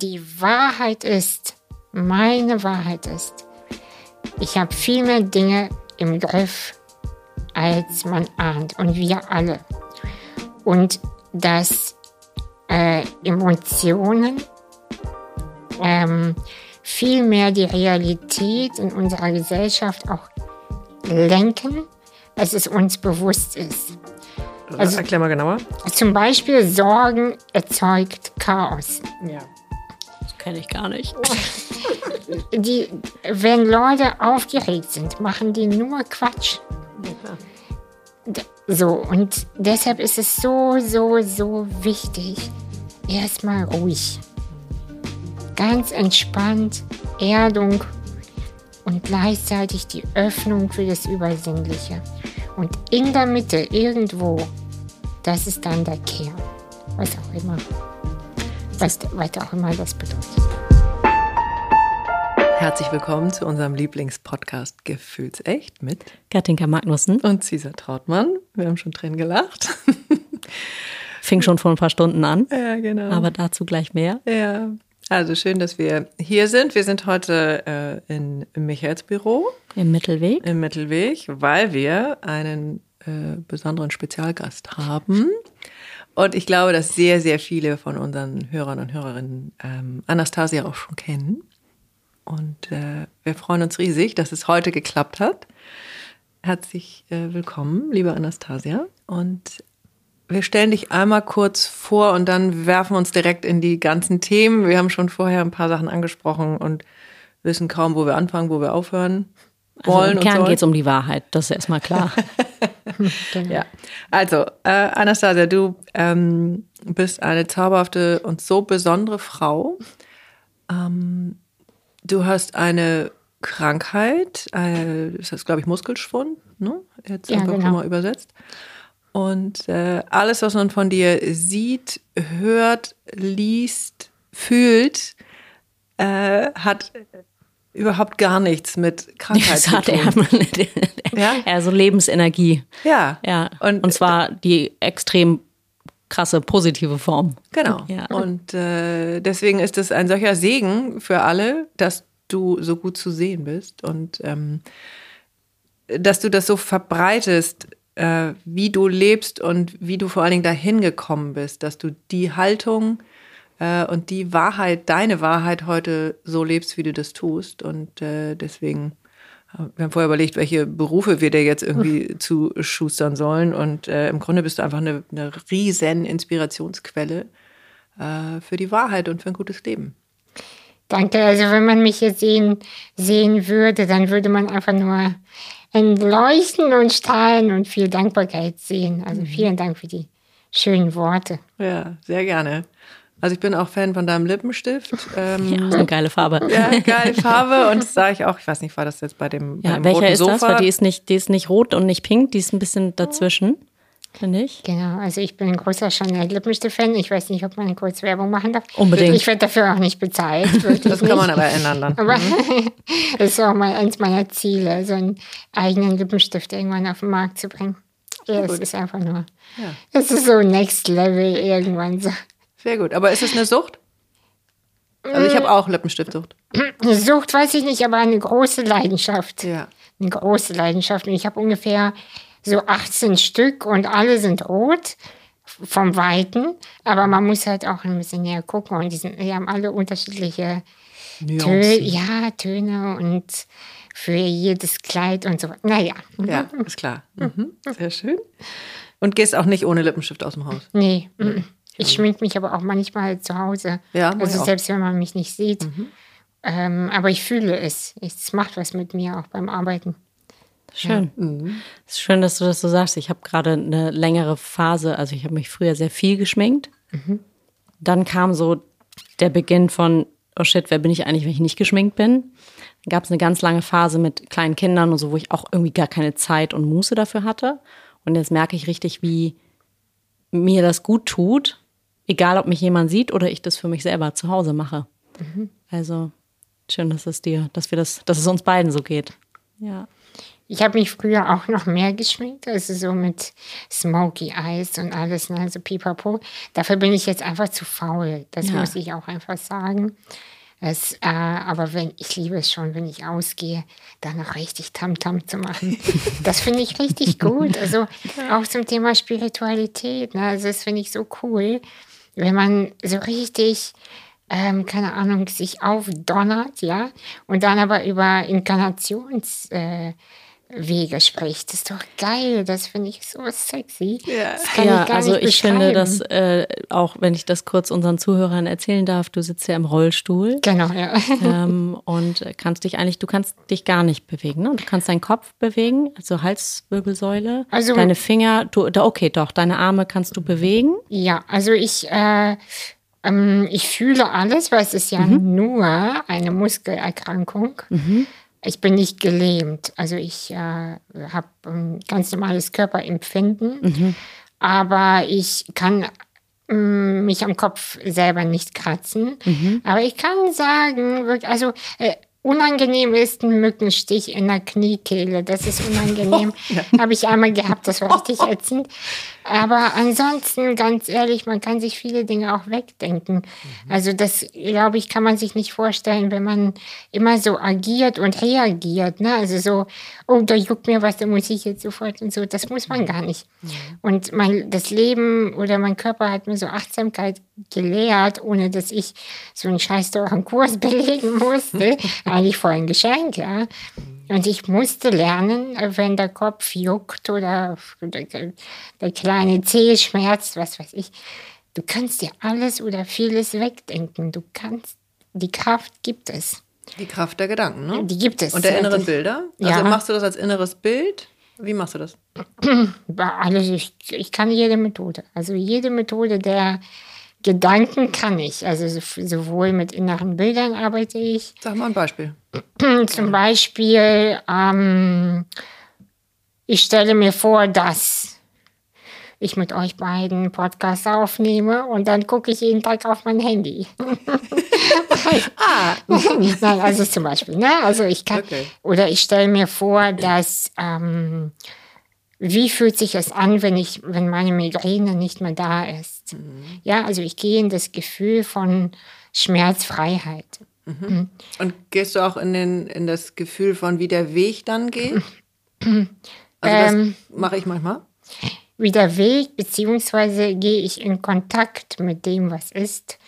Die Wahrheit ist, meine Wahrheit ist, ich habe viel mehr Dinge im Griff, als man ahnt. Und wir alle. Und dass äh, Emotionen ähm, viel mehr die Realität in unserer Gesellschaft auch lenken, als es uns bewusst ist. Also, Erklär mal genauer. Zum Beispiel Sorgen erzeugt Chaos. Ja. Kenne ich gar nicht. Die, wenn Leute aufgeregt sind, machen die nur Quatsch. D- So, und deshalb ist es so, so, so wichtig, erstmal ruhig. Ganz entspannt, Erdung und gleichzeitig die Öffnung für das Übersinnliche. Und in der Mitte, irgendwo, das ist dann der Kern. Was auch immer. Was, was auch immer das bedeutet. Herzlich willkommen zu unserem Lieblingspodcast Gefühlsecht mit Katinka Magnussen und Cesar Trautmann. Wir haben schon drin gelacht. fing schon vor ein paar Stunden an, ja, genau. aber dazu gleich mehr. ja, also schön, dass wir hier sind. Wir sind heute äh, in Michaels Büro Im Mittelweg. im Mittelweg, weil wir einen äh, besonderen Spezialgast haben. Und ich glaube, dass sehr, sehr viele von unseren Hörern und Hörerinnen ähm, Anastasia auch schon kennen. Und äh, wir freuen uns riesig, dass es heute geklappt hat. Herzlich äh, willkommen, liebe Anastasia. Und wir stellen dich einmal kurz vor und dann werfen uns direkt in die ganzen Themen. Wir haben schon vorher ein paar Sachen angesprochen und wissen kaum, wo wir anfangen, wo wir aufhören Also wollen. Im und Kern geht es um die Wahrheit, das ist erstmal klar. Ja, also äh, Anastasia, du ähm, bist eine zauberhafte und so besondere Frau. Ähm, du hast eine Krankheit, äh, das heißt, glaube ich, Muskelschwund, ne? Jetzt Ja, einfach genau. mal übersetzt. Und äh, alles, was man von dir sieht, hört, liest, fühlt, äh, hat überhaupt gar nichts mit Krankheit Das zu hat er, tun. Ja? so Lebensenergie. Ja. Ja. Und- Und, zwar die extrem krasse positive Form. Genau. Ja. Und äh, deswegen ist es ein solcher Segen für alle, dass du so gut zu sehen bist und ähm, dass du das so verbreitest, äh, wie du lebst und wie du vor allen Dingen dahin gekommen bist, dass du die Haltung äh, und die Wahrheit, deine Wahrheit heute so lebst, wie du das tust. Und äh, deswegen, äh, wir haben vorher überlegt, welche Berufe wir dir jetzt irgendwie zuschustern sollen. Und äh, im Grunde bist du einfach eine, eine riesen Inspirationsquelle äh, für die Wahrheit und für ein gutes Leben. Danke. Also wenn man mich jetzt sehen, sehen würde, dann würde man einfach nur ein Leuchten und Strahlen und viel Dankbarkeit sehen. Also vielen Dank für die schönen Worte. Ja, sehr gerne. Also ich bin auch Fan von deinem Lippenstift. Ähm, Ja, eine geile Farbe. Ja, geile Farbe. Und das sage ich auch, ich weiß nicht, war das jetzt bei dem, bei Ja, dem welcher roten ist Sofa? das? Weil die ist, nicht, die ist nicht rot und nicht pink, die ist ein bisschen dazwischen, finde ich. Genau, also ich bin ein großer Chanel-Lippenstift-Fan. Ich weiß nicht, ob man kurz Werbung machen darf. Unbedingt. Ich werde dafür auch nicht bezahlt. Das kann man nicht. aber ändern dann. Aber das ist auch mal eins meiner Ziele, so einen eigenen Lippenstift irgendwann auf den Markt zu bringen. Ja, das ist einfach nur, Ja. das ist so Next Level irgendwann so. Sehr gut. Aber ist es eine Sucht? Also ich habe auch Lippenstiftsucht. Eine Sucht weiß ich nicht, aber eine große Leidenschaft. Ja. Eine große Leidenschaft. Und ich habe ungefähr so 18 Stück und alle sind rot vom Weiten. Aber man muss halt auch ein bisschen näher gucken. Und die, sind, die haben alle unterschiedliche Tö ja, Töne und für jedes Kleid und so. Naja, Ja, ist klar. Mhm. Sehr schön. Und gehst auch nicht ohne Lippenstift aus dem Haus. nee. mm. Ich schmink mich aber auch manchmal halt zu Hause. Ja, also auch. Mhm. selbst wenn man mich nicht sieht. Ähm, aber ich fühle es. Es macht was mit mir auch beim Arbeiten. Schön. Mhm. Es ist schön, dass du das so sagst. Ich habe gerade eine längere Phase, also ich habe mich früher sehr viel geschminkt. Dann kam so der Beginn von, oh shit, wer bin ich eigentlich, wenn ich nicht geschminkt bin? Dann gab es eine ganz lange Phase mit kleinen Kindern und so, wo ich auch irgendwie gar keine Zeit und Muße dafür hatte. Und jetzt merke ich richtig, wie mir das gut tut, egal ob mich jemand sieht oder ich das für mich selber zu Hause mache. Also schön, dass es dir, dass wir das, dass es uns beiden so geht. Ja. Ich habe mich früher auch noch mehr geschminkt, also so mit Smoky Eyes und alles, ne, also pipapo. Dafür bin ich jetzt einfach zu faul, das Ja. muss ich auch einfach sagen. Es, äh, aber wenn, ich liebe es schon, wenn ich ausgehe, dann noch richtig Tamtam zu machen. Das finde ich richtig gut. Also auch zum Thema Spiritualität. Ne? Also das finde ich so cool, wenn man so richtig, ähm, keine Ahnung, sich aufdonnert, ja, und dann aber über Inkarnationswege äh, Wege spricht. Das ist doch geil. Das finde ich so sexy. Ja. Das kann ja, ich gar also nicht ich finde, dass äh, auch wenn ich das kurz unseren Zuhörern erzählen darf, du sitzt ja im Rollstuhl Genau, ja. ähm, und kannst dich eigentlich, du kannst dich gar nicht bewegen. Ne? Du kannst deinen Kopf bewegen, also Halswirbelsäule, Also- deine Finger, du, da- okay, doch, deine Arme kannst du bewegen. Ja, also ich, äh, ähm, ich fühle alles, weil es ist ja nur eine Muskelerkrankung. Ich bin nicht gelähmt. Also ich äh, habe ein ganz normales Körperempfinden, aber ich kann mm, mich am Kopf selber nicht kratzen. Aber ich kann sagen, also äh, unangenehm ist ein Mückenstich in der Kniekehle. Das ist unangenehm. Habe ich einmal gehabt, das war richtig ätzend. Aber ansonsten, ganz ehrlich, man kann sich viele Dinge auch wegdenken. Also das, glaube ich, kann man sich nicht vorstellen, wenn man immer so agiert und reagiert. Ne? Also so, oh, da juckt mir was, da muss ich jetzt sofort und so. Das muss man gar nicht. Und mein, das Leben oder mein Körper hat mir so Achtsamkeit gelehrt, ohne dass ich so einen scheiß teuren Kurs belegen musste. Eigentlich voll ein Geschenk, ja. Und ich musste lernen, wenn der Kopf juckt oder der, kleine Zeh schmerzt, was weiß ich. Du kannst dir alles oder vieles wegdenken. Du kannst, die Kraft gibt es. Die Kraft der Gedanken, ne? Die gibt es. Und der inneren Bilder? Ja. Also machst du das als inneres Bild? Wie machst du das? Alles, ich, ich kann jede Methode. Also jede Methode der Gedanken kann ich. Also so- sowohl mit inneren Bildern arbeite ich. Sag mal ein Beispiel. Zum Beispiel, ähm, ich stelle mir vor, dass ich mit euch beiden Podcasts aufnehme und dann gucke ich jeden Tag auf mein Handy. ah. Nein, also zum Beispiel, ne? Also ich kann, Okay. oder ich stelle mir vor, dass, ähm, wie fühlt sich es an, wenn ich, wenn meine Migräne nicht mehr da ist? Ja, also ich gehe in das Gefühl von Schmerzfreiheit. Und gehst du auch in, den, in das Gefühl von, wie der Weg dann geht? Also das Ähm. mache ich manchmal. wie der Weg, beziehungsweise gehe ich in Kontakt mit dem, was ist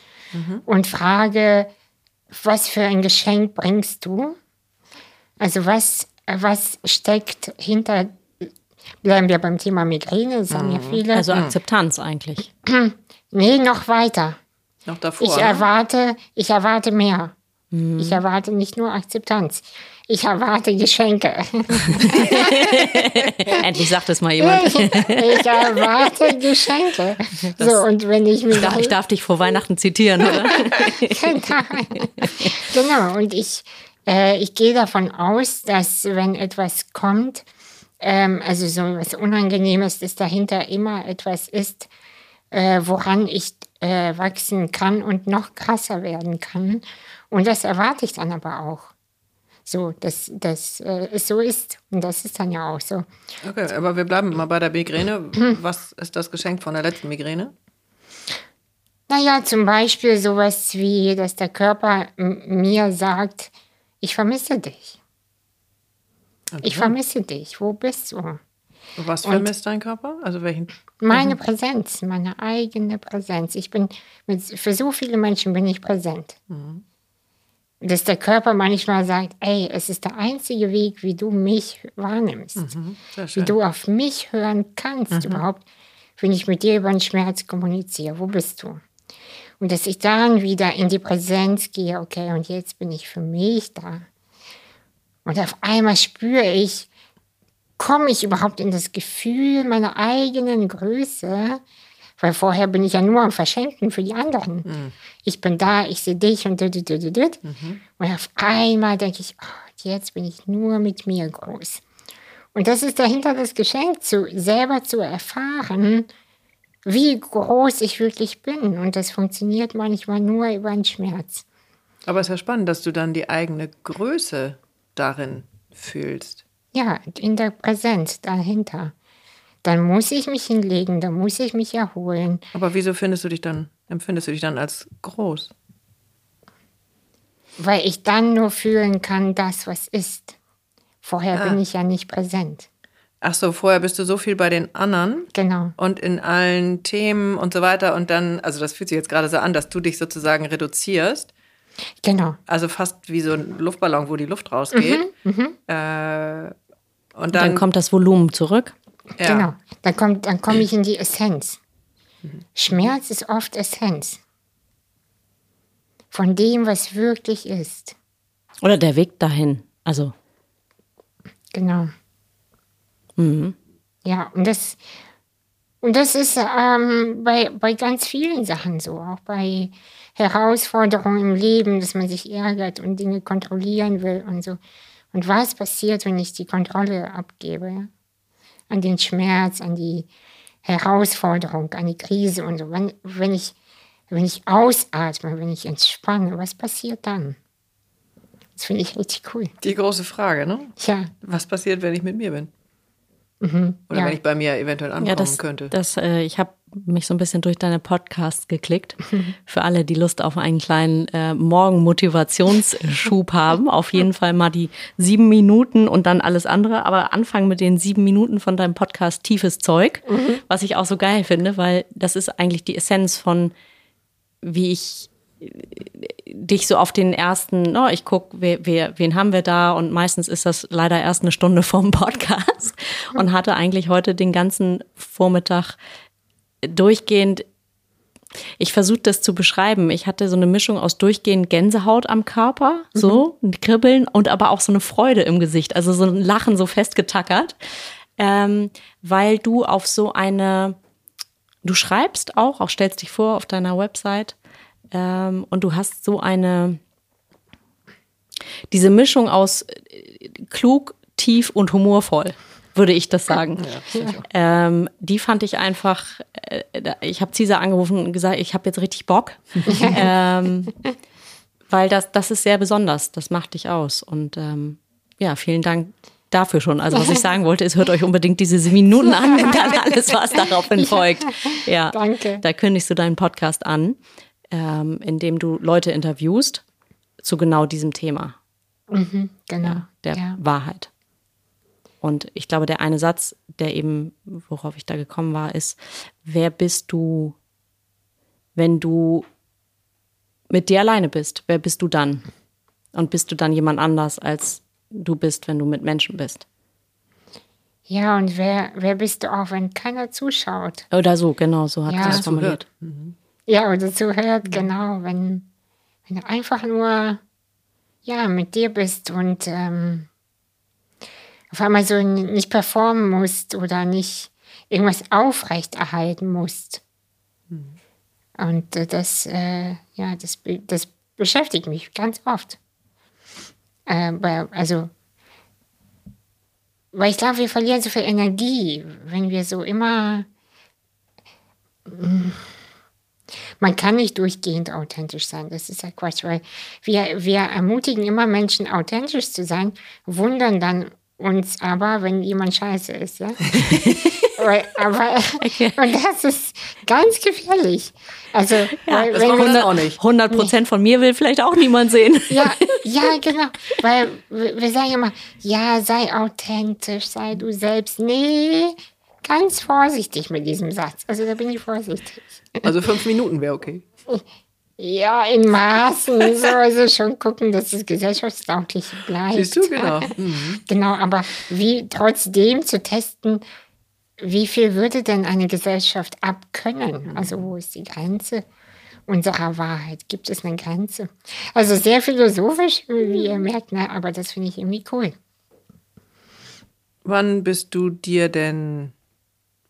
und frage, was für ein Geschenk bringst du? Also was, was steckt hinter, bleiben wir beim Thema Migräne, das haben ja viele. Also Akzeptanz eigentlich. nee, noch weiter. Noch davor. Ich ne? erwarte, ich erwarte mehr. Ich erwarte nicht nur Akzeptanz. Ich erwarte Geschenke. Endlich sagt es mal jemand. ich erwarte Geschenke. so, und wenn ich mich Ich darf dich vor Weihnachten zitieren, oder? genau, und ich, äh, ich gehe davon aus, dass wenn etwas kommt, ähm, also so was Unangenehmes, dass dahinter immer etwas ist, äh, woran ich äh, wachsen kann und noch krasser werden kann. Und das erwarte ich dann aber auch. So, dass das äh, es so ist. Und das ist dann ja auch so. Okay, aber wir bleiben mal bei der Migräne. Was ist das Geschenk von der letzten Migräne? Naja, zum Beispiel sowas wie, dass der Körper mir sagt, ich vermisse dich. Ich vermisse dich. Wo bist du? Was vermisst dein Körper? Also welchen? Meine Präsenz, meine eigene Präsenz. Ich bin mit, für so viele Menschen bin ich präsent. Dass der Körper manchmal sagt, ey, es ist der einzige Weg, wie du mich wahrnimmst. Sehr Wie du auf mich hören kannst überhaupt, wenn ich mit dir über den Schmerz kommuniziere. Wo bist du? Und dass ich dann wieder in die Präsenz gehe, okay, und jetzt bin ich für mich da. Und auf einmal spüre ich, komme ich überhaupt in das Gefühl meiner eigenen Größe? Weil vorher bin ich ja nur am Verschenken für die anderen. Ich bin da, ich sehe dich und dit, dit, dit, dit. Und auf einmal denke ich, oh, jetzt bin ich nur mit mir groß. Und das ist dahinter das Geschenk, zu, selber zu erfahren, wie groß ich wirklich bin. Und das funktioniert manchmal nur über den Schmerz. Aber es ist ja spannend, dass du dann die eigene Größe darin fühlst. Ja, in der Präsenz dahinter. Dann muss ich mich hinlegen, dann muss ich mich erholen. Aber wieso findest du dich dann, empfindest du dich dann als groß? Weil ich dann nur fühlen kann, das, was ist. Vorher ah. bin ich ja nicht präsent. Ach so, vorher bist du so viel bei den anderen. Genau. Und in allen Themen und so weiter. Und dann, also das fühlt sich jetzt gerade so an, dass du dich sozusagen reduzierst. Genau. Also fast wie so ein Luftballon, wo die Luft rausgeht. Mhm, mhm. äh, und dann, dann, kommt das Volumen zurück. Ja. Genau. Dann, kommt, dann komme ich in die Essenz. Mhm. Schmerz ist oft Essenz. Von dem, was wirklich ist. Oder der Weg dahin. Also. Genau. Mhm. Ja, und das, und das ist ähm, bei, bei ganz vielen Sachen so, auch bei Herausforderungen im Leben, dass man sich ärgert und Dinge kontrollieren will und so. Und was passiert, wenn ich die Kontrolle abgebe? An den Schmerz, an die Herausforderung, an die Krise und so. Wenn, wenn, ich, wenn ich ausatme, wenn ich entspanne, was passiert dann? Das finde ich richtig cool. Die große Frage, ne? Ja. Was passiert, wenn ich mit mir bin? Mhm, Oder ja. wenn ich bei mir eventuell ankommen ja, das, könnte. Das, äh, ich habe mich so ein bisschen durch deine Podcasts geklickt. Für alle, die Lust auf einen kleinen äh, Morgen-Motivationsschub haben. Auf jeden Fall mal die sieben Minuten und dann alles andere. Aber anfangen mit den sieben Minuten von deinem Podcast Tiefes Zeug, mhm. was ich auch so geil finde, weil das ist eigentlich die Essenz von, wie ich dich so auf den ersten, oh, ich gucke, wer, wer, wen haben wir da und meistens ist das leider erst eine Stunde vom Podcast und hatte eigentlich heute den ganzen Vormittag durchgehend ich versuche das zu beschreiben. Ich hatte so eine Mischung aus durchgehend Gänsehaut am Körper, so mhm. ein Kribbeln und aber auch so eine Freude im Gesicht, also so ein Lachen so festgetackert, ähm, weil du auf so eine, du schreibst auch, auch stellst dich vor auf deiner Website ähm, und du hast so eine, diese Mischung aus äh, klug, tief und humorvoll, würde ich das sagen. Ja, ähm, die fand ich einfach, äh, ich habe Cesar angerufen und gesagt, ich habe jetzt richtig Bock. ähm, weil das, das ist sehr besonders, das macht dich aus. Und ähm, ja, vielen Dank dafür schon. Also was ich sagen wollte, ist, hört euch unbedingt diese Minuten an, wenn dann alles, was daraufhin folgt. Ja, danke. Da kündigst du deinen Podcast an ähm, in dem du Leute interviewst zu genau diesem Thema. Mhm, genau. Ja, der ja. Wahrheit. Und ich glaube, der eine Satz, der eben, worauf ich da gekommen war, ist, wer bist du, wenn du mit dir alleine bist? Wer bist du dann? Und bist du dann jemand anders, als du bist, wenn du mit Menschen bist? Ja, und wer, wer bist du auch, wenn keiner zuschaut? Oder so, genau, so hat ja. es formuliert. Mhm. Ja, oder zuhört, genau, wenn, wenn du einfach nur ja, mit dir bist und ähm, auf einmal so nicht performen musst oder nicht irgendwas aufrechterhalten musst. Mhm. Und äh, das, äh, ja, das, das beschäftigt mich ganz oft. Äh, also, weil ich glaube, wir verlieren so viel Energie, wenn wir so immer. Mh, man kann nicht durchgehend authentisch sein. Das ist ja Quatsch, weil wir, wir ermutigen immer Menschen, authentisch zu sein, wundern dann uns aber, wenn jemand scheiße ist. Ja? aber, und das ist ganz gefährlich. Also, ja, weil, das wenn wir, auch nicht. 100 Prozent von mir will vielleicht auch niemand sehen. Ja, ja, genau. Weil wir sagen immer, ja, sei authentisch, sei du selbst. Nee, ganz vorsichtig mit diesem Satz. Also da bin ich vorsichtig. Also fünf Minuten wäre okay. Ja, in Maßen. So, also schon gucken, dass es gesellschaftstauglich bleibt. Siehst du, genau. Mhm. Genau, aber wie trotzdem zu testen, wie viel würde denn eine Gesellschaft abkönnen? Also wo ist die Grenze unserer Wahrheit? Gibt es eine Grenze? Also sehr philosophisch, wie ihr merkt, ne? aber das finde ich irgendwie cool. Wann bist du dir denn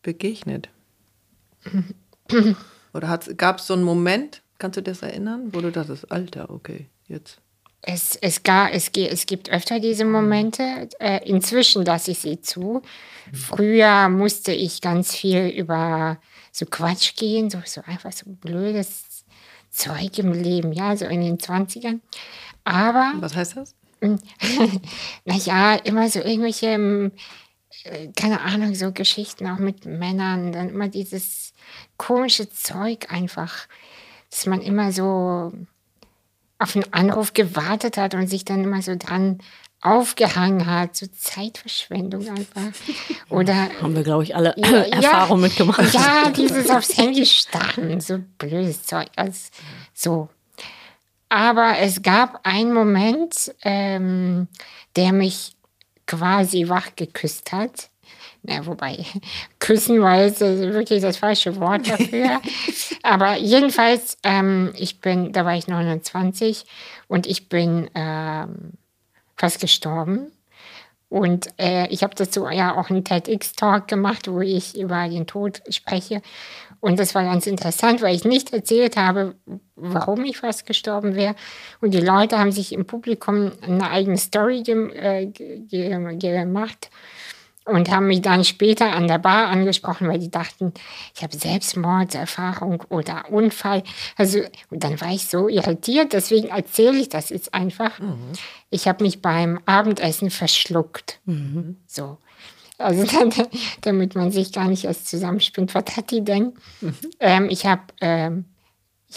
begegnet? Oder gab es so einen Moment, kannst du das erinnern, wo du dachtest, Alter, okay, jetzt. Es, es, gar, es, es gibt öfter diese Momente. Äh, inzwischen lasse ich sie zu. Früher musste ich ganz viel über so Quatsch gehen, so, so einfach so blödes Zeug im Leben, ja, so in den 20ern. Aber. Was heißt das? naja, immer so irgendwelche, keine Ahnung, so Geschichten auch mit Männern, dann immer dieses komische Zeug einfach, dass man immer so auf einen Anruf gewartet hat und sich dann immer so dran aufgehangen hat, so Zeitverschwendung einfach. Oder haben wir, glaube ich, alle ja, Erfahrungen mitgemacht. Ja, dieses aufs Handy starren, so blödes Zeug. Also, so. Aber es gab einen Moment, ähm, der mich quasi wach geküsst hat. Na, wobei, küssen war jetzt wirklich das falsche Wort dafür. Aber jedenfalls, ähm, ich bin, da war ich 29 und ich bin ähm, fast gestorben. Und äh, ich habe dazu ja auch einen TEDx-Talk gemacht, wo ich über den Tod spreche. Und das war ganz interessant, weil ich nicht erzählt habe, warum ich fast gestorben wäre. Und die Leute haben sich im Publikum eine eigene Story gem äh, gemacht und haben mich dann später an der Bar angesprochen, weil die dachten, ich habe Selbstmordserfahrung oder Unfall. Also, und dann war ich so irritiert, deswegen erzähle ich das jetzt einfach. Mhm. Ich habe mich beim Abendessen verschluckt. Mhm. So. Also damit man sich gar nicht erst zusammenspinnt, was hat die denn? Mhm. Ähm, ich habe ähm,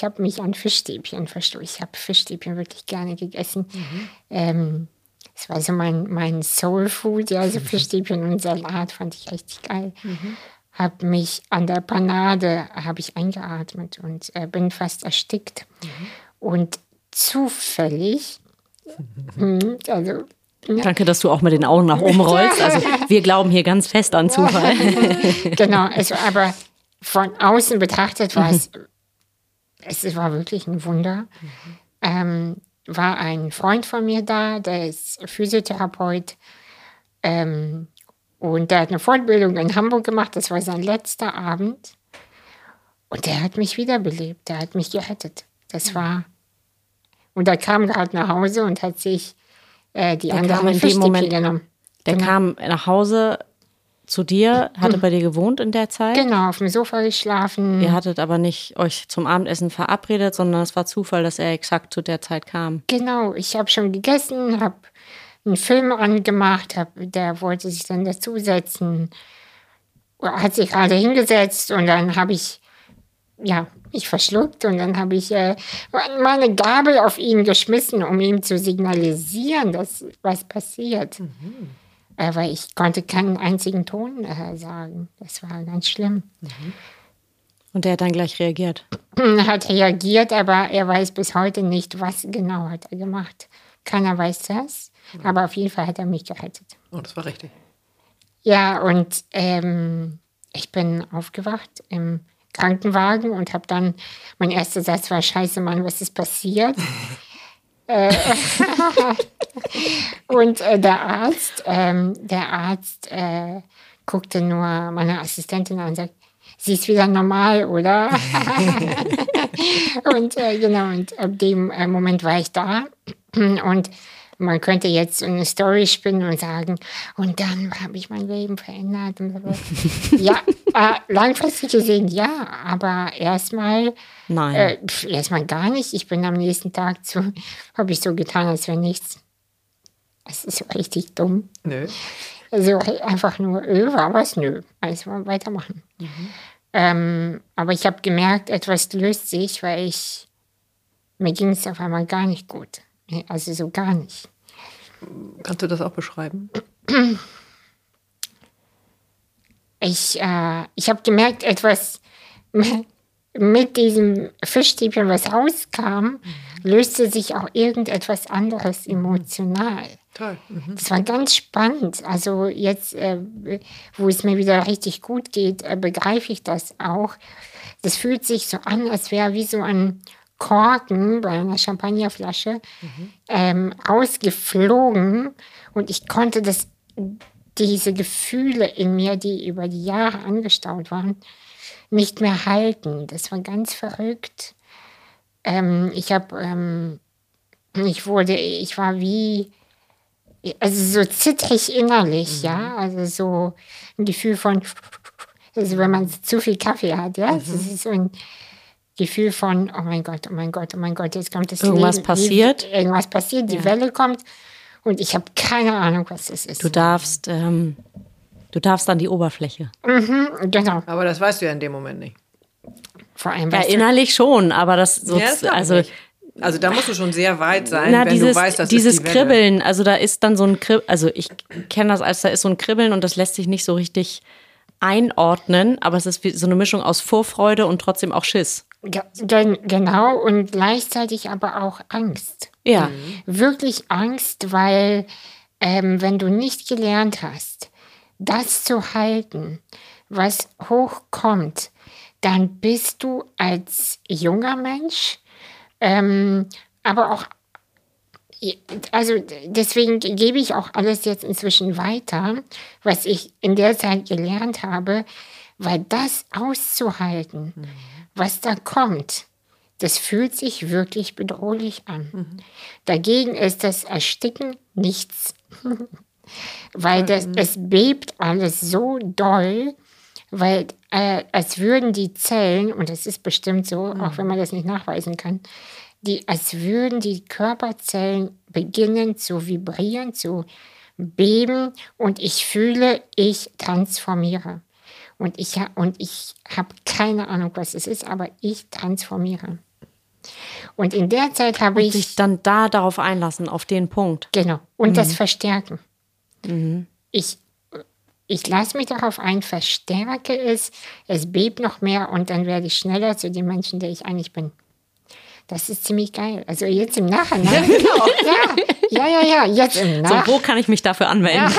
hab mich an Fischstäbchen verschluckt. Ich habe Fischstäbchen wirklich gerne gegessen. Mhm. Ähm, das war so mein, mein Soul Food, ja, so Fischstäbchen und Salat fand ich richtig geil. Mhm. Habe mich an der Panade habe ich eingeatmet und äh, bin fast erstickt. Mhm. Und zufällig, mhm. also. Danke, dass du auch mit den Augen nach oben rollst. Also wir glauben hier ganz fest an Zufall. genau, also aber von außen betrachtet war es, es war wirklich ein Wunder. Mhm. Ähm, war ein Freund von mir da, der ist Physiotherapeut. Ähm, und der hat eine Fortbildung in Hamburg gemacht. Das war sein letzter Abend. Und der hat mich wiederbelebt. Der hat mich gerettet. Das war. Und er kam gerade nach Hause und hat sich äh, die der anderen Fischstäbchen genommen. Der genau. kam nach Hause zu dir, hatte hm. bei dir gewohnt in der Zeit? Genau, auf dem Sofa geschlafen. Ihr hattet aber nicht euch zum Abendessen verabredet, sondern es war Zufall, dass er exakt zu der Zeit kam. Genau, ich habe schon gegessen, habe einen Film angemacht, hab, der wollte sich dann dazusetzen, hat sich gerade hingesetzt und dann habe ich, ja, mich verschluckt und dann habe ich äh, meine Gabel auf ihn geschmissen, um ihm zu signalisieren, dass was passiert. Mhm äh, weil ich konnte keinen einzigen Ton äh, sagen. Das war ganz schlimm. Mhm. Und er hat dann gleich reagiert? Er hat reagiert, aber er weiß bis heute nicht, was genau hat er gemacht. Keiner weiß das, mhm. aber auf jeden Fall hat er mich gerettet. Oh, das war richtig. Ja, und ähm, ich bin aufgewacht im Krankenwagen und habe dann, mein erster Satz war, scheiße Mann, was ist passiert? Äh, und äh, der Arzt, ähm, der Arzt äh, guckte nur meine Assistentin an und sagt, sie ist wieder normal, oder? und äh, genau, und ab dem äh, Moment war ich da und man könnte jetzt eine Story spinnen und sagen, und dann habe ich mein Leben verändert. ja, äh, langfristig gesehen ja, aber erstmal Nein. Äh, erstmal gar nicht. Ich bin am nächsten Tag zu, habe ich so getan, als wäre nichts. Das ist so richtig dumm. Nö. Also einfach nur, öh, war was? Nö. Also weitermachen. Mhm. Ähm, aber ich habe gemerkt, etwas löst sich, weil ich, mir ging es auf einmal gar nicht gut. Also so gar nicht. Kannst du das auch beschreiben? Ich, äh, ich habe gemerkt, etwas mit diesem Fischstäbchen, was rauskam, mhm. löste sich auch irgendetwas anderes emotional. Toll. Mhm. Das war ganz spannend. Also jetzt, äh, wo es mir wieder richtig gut geht, äh, begreife ich das auch. Das fühlt sich so an, als wäre wie so ein Korken bei einer Champagnerflasche mhm. ähm, ausgeflogen und ich konnte das, diese Gefühle in mir, die über die Jahre angestaut waren, nicht mehr halten. Das war ganz verrückt. Ähm, ich habe, ähm, ich wurde, ich war wie, also so zittrig innerlich, mhm. ja, also so ein Gefühl von, also wenn man zu viel Kaffee hat, ja, mhm. das ist so ein Gefühl von, oh mein Gott, oh mein Gott, oh mein Gott, jetzt kommt das Irgendwas Leben, passiert. Die, irgendwas passiert, die ja. Welle kommt Und ich habe keine Ahnung, was das ist. Du darfst, ähm, du darfst an die Oberfläche. Mhm, genau. Aber das weißt du ja in dem Moment nicht. Vor allem, Ja, weißt du, innerlich schon, aber das so, Ja, das also nicht. Also da musst du schon sehr weit sein, na, wenn dieses, du weißt, dass dieses ist die Welle. Kribbeln, also da ist dann so ein Kribbeln, also ich kenne das als da ist so ein Kribbeln und das lässt sich nicht so richtig einordnen, aber es ist wie so eine Mischung aus Vorfreude und trotzdem auch Schiss. Ge- gen- genau, und gleichzeitig aber auch Angst. Ja, Wirklich Angst, weil ähm, wenn du nicht gelernt hast, das zu halten, was hochkommt, dann bist du als junger Mensch, ähm, aber auch, also deswegen gebe ich auch alles jetzt inzwischen weiter, was ich in der Zeit gelernt habe, weil das auszuhalten, was da kommt, das fühlt sich wirklich bedrohlich an. Dagegen ist das Ersticken nichts, weil das, es bebt alles so doll, weil äh, als würden die Zellen, und das ist bestimmt so, auch wenn man das nicht nachweisen kann, die, als würden die Körperzellen beginnen zu vibrieren, zu beben und ich fühle, ich transformiere. Und ich, und ich habe keine Ahnung, was es ist, aber ich transformiere. Und in der Zeit habe ich. sich dann da darauf einlassen, auf den Punkt. Genau. Und das Verstärken. Ich, ich lasse mich darauf ein, verstärke es, es bebt noch mehr und dann werde ich schneller zu dem Menschen, der ich eigentlich bin. Das ist ziemlich geil. Also jetzt im Nachhinein. Ja, ja, ja, ja, jetzt im So, Nach wo kann ich mich dafür anmelden?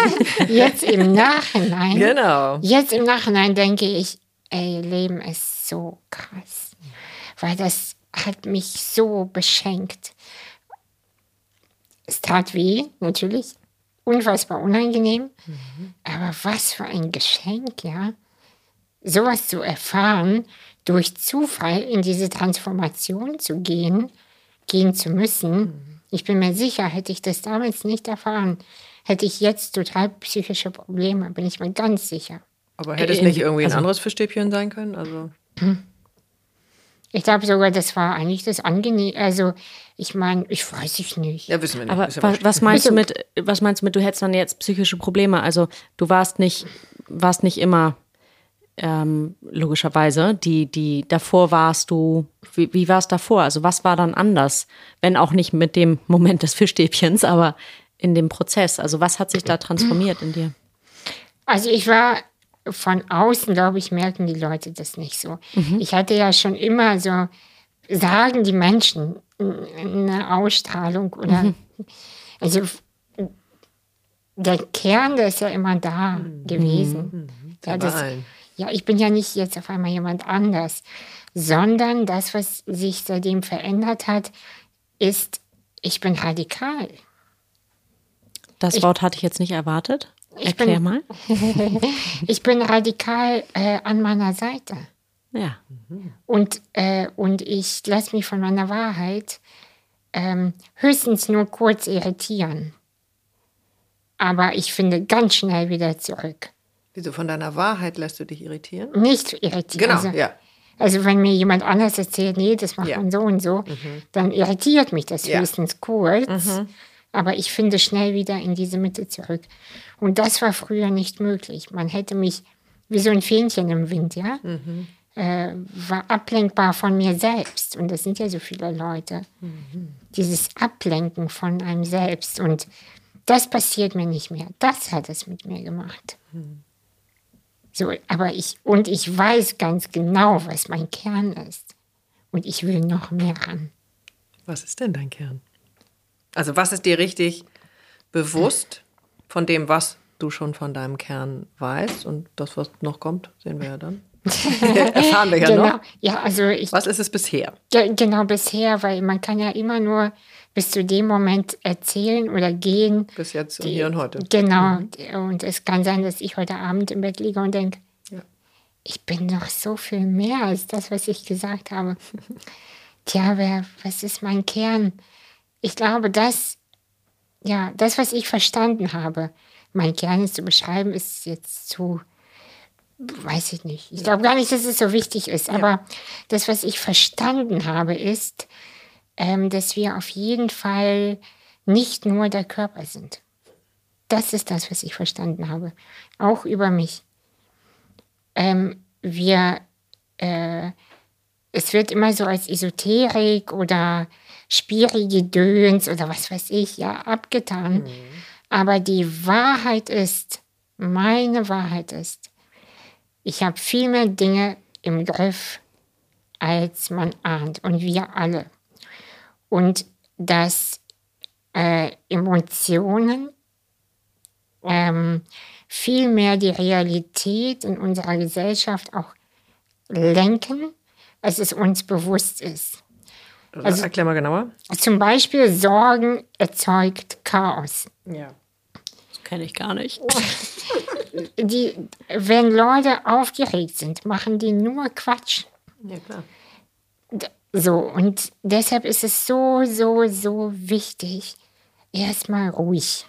Jetzt im Nachhinein. Genau. Jetzt im Nachhinein denke ich, ey, Leben ist so krass. Weil das hat mich so beschenkt. Es tat weh, natürlich. Unfassbar unangenehm. Aber was für ein Geschenk, ja. Sowas zu erfahren, durch Zufall in diese Transformation zu gehen, gehen zu müssen. Ich bin mir sicher, hätte ich das damals nicht erfahren, hätte ich jetzt total psychische Probleme, bin ich mir ganz sicher. Aber hätte es In- nicht irgendwie ein also- anderes Fischstäbchen sein können? Also Ich glaube sogar, das war eigentlich das angenehm. Also, ich meine, ich weiß ich nicht. ja, wissen wir nicht. Aber ja was, was meinst du mit, was meinst du mit, du hättest dann jetzt psychische Probleme? Also du warst nicht, warst nicht immer ähm, logischerweise, die, die davor warst du, wie, wie war es davor? Also was war dann anders? Wenn auch nicht mit dem Moment des Fischstäbchens, aber in dem Prozess. Also was hat sich da transformiert in dir? Also ich war von außen, glaube ich, merken die Leute das nicht so. Ich hatte ja schon immer so, sagen die Menschen, eine Ausstrahlung oder, also der Kern, der ist ja immer da gewesen. Ja, bei das. Ja, ich bin ja nicht jetzt auf einmal jemand anders, sondern das, was sich seitdem verändert hat, ist, ich bin radikal. Das Wort hatte ich jetzt nicht erwartet. Ich Erklär bin- mal. Ich bin radikal äh, an meiner Seite. Ja. Und, äh, und ich lasse mich von meiner Wahrheit ähm, höchstens nur kurz irritieren. Aber ich finde ganz schnell wieder zurück. Wieso von deiner Wahrheit lässt du dich irritieren? Nicht irritieren. Genau, also, ja. also wenn mir jemand anders erzählt, nee, das macht Ja. man so und so, dann irritiert mich das Ja. höchstens kurz. Aber ich finde schnell wieder in diese Mitte zurück. Und das war früher nicht möglich. Man hätte mich wie so ein Fähnchen im Wind, ja, äh, war ablenkbar von mir selbst. Und das sind ja so viele Leute. Dieses Ablenken von einem selbst. Und das passiert mir nicht mehr. Das hat es mit mir gemacht. So, aber ich, und ich weiß ganz genau, was mein Kern ist. Und ich will noch mehr ran. Was ist denn dein Kern? Also was ist dir richtig bewusst von dem, was du schon von deinem Kern weißt? Und das, was noch kommt, sehen wir ja dann. Erfahren wir ja genau. noch. Ja, also ich, Was ist es bisher? ge- genau bisher, weil man kann ja immer nur bis zu dem Moment erzählen oder gehen. Bis jetzt und hier und heute. Genau. Und es kann sein, dass ich heute Abend im Bett liege und denke, Ja. ich bin noch so viel mehr als das, was ich gesagt habe. Tja, wer, was ist mein Kern? Ich glaube, das, ja, das, was ich verstanden habe, mein Kern ist zu beschreiben, ist jetzt zu, weiß ich nicht. Ich glaube gar nicht, dass es so wichtig ist. Aber das, was ich verstanden habe, ist, ähm, dass wir auf jeden Fall nicht nur der Körper sind. Das ist das, was ich verstanden habe. Auch über mich. Ähm, wir, äh, es wird immer so als Esoterik oder Spirigedöns oder was weiß ich, ja, abgetan. Mhm. Aber die Wahrheit ist, meine Wahrheit ist, ich habe viel mehr Dinge im Griff, als man ahnt. Und wir alle. Und dass äh, Emotionen ähm, viel mehr die Realität in unserer Gesellschaft auch lenken, als es uns bewusst ist. Also, Erklär mal genauer. Zum Beispiel Sorgen erzeugt Chaos. Ja. Das kenne ich gar nicht. Die, wenn Leute aufgeregt sind, machen die nur Quatsch. Ja, klar. So, und deshalb ist es so, so, so wichtig, erstmal ruhig.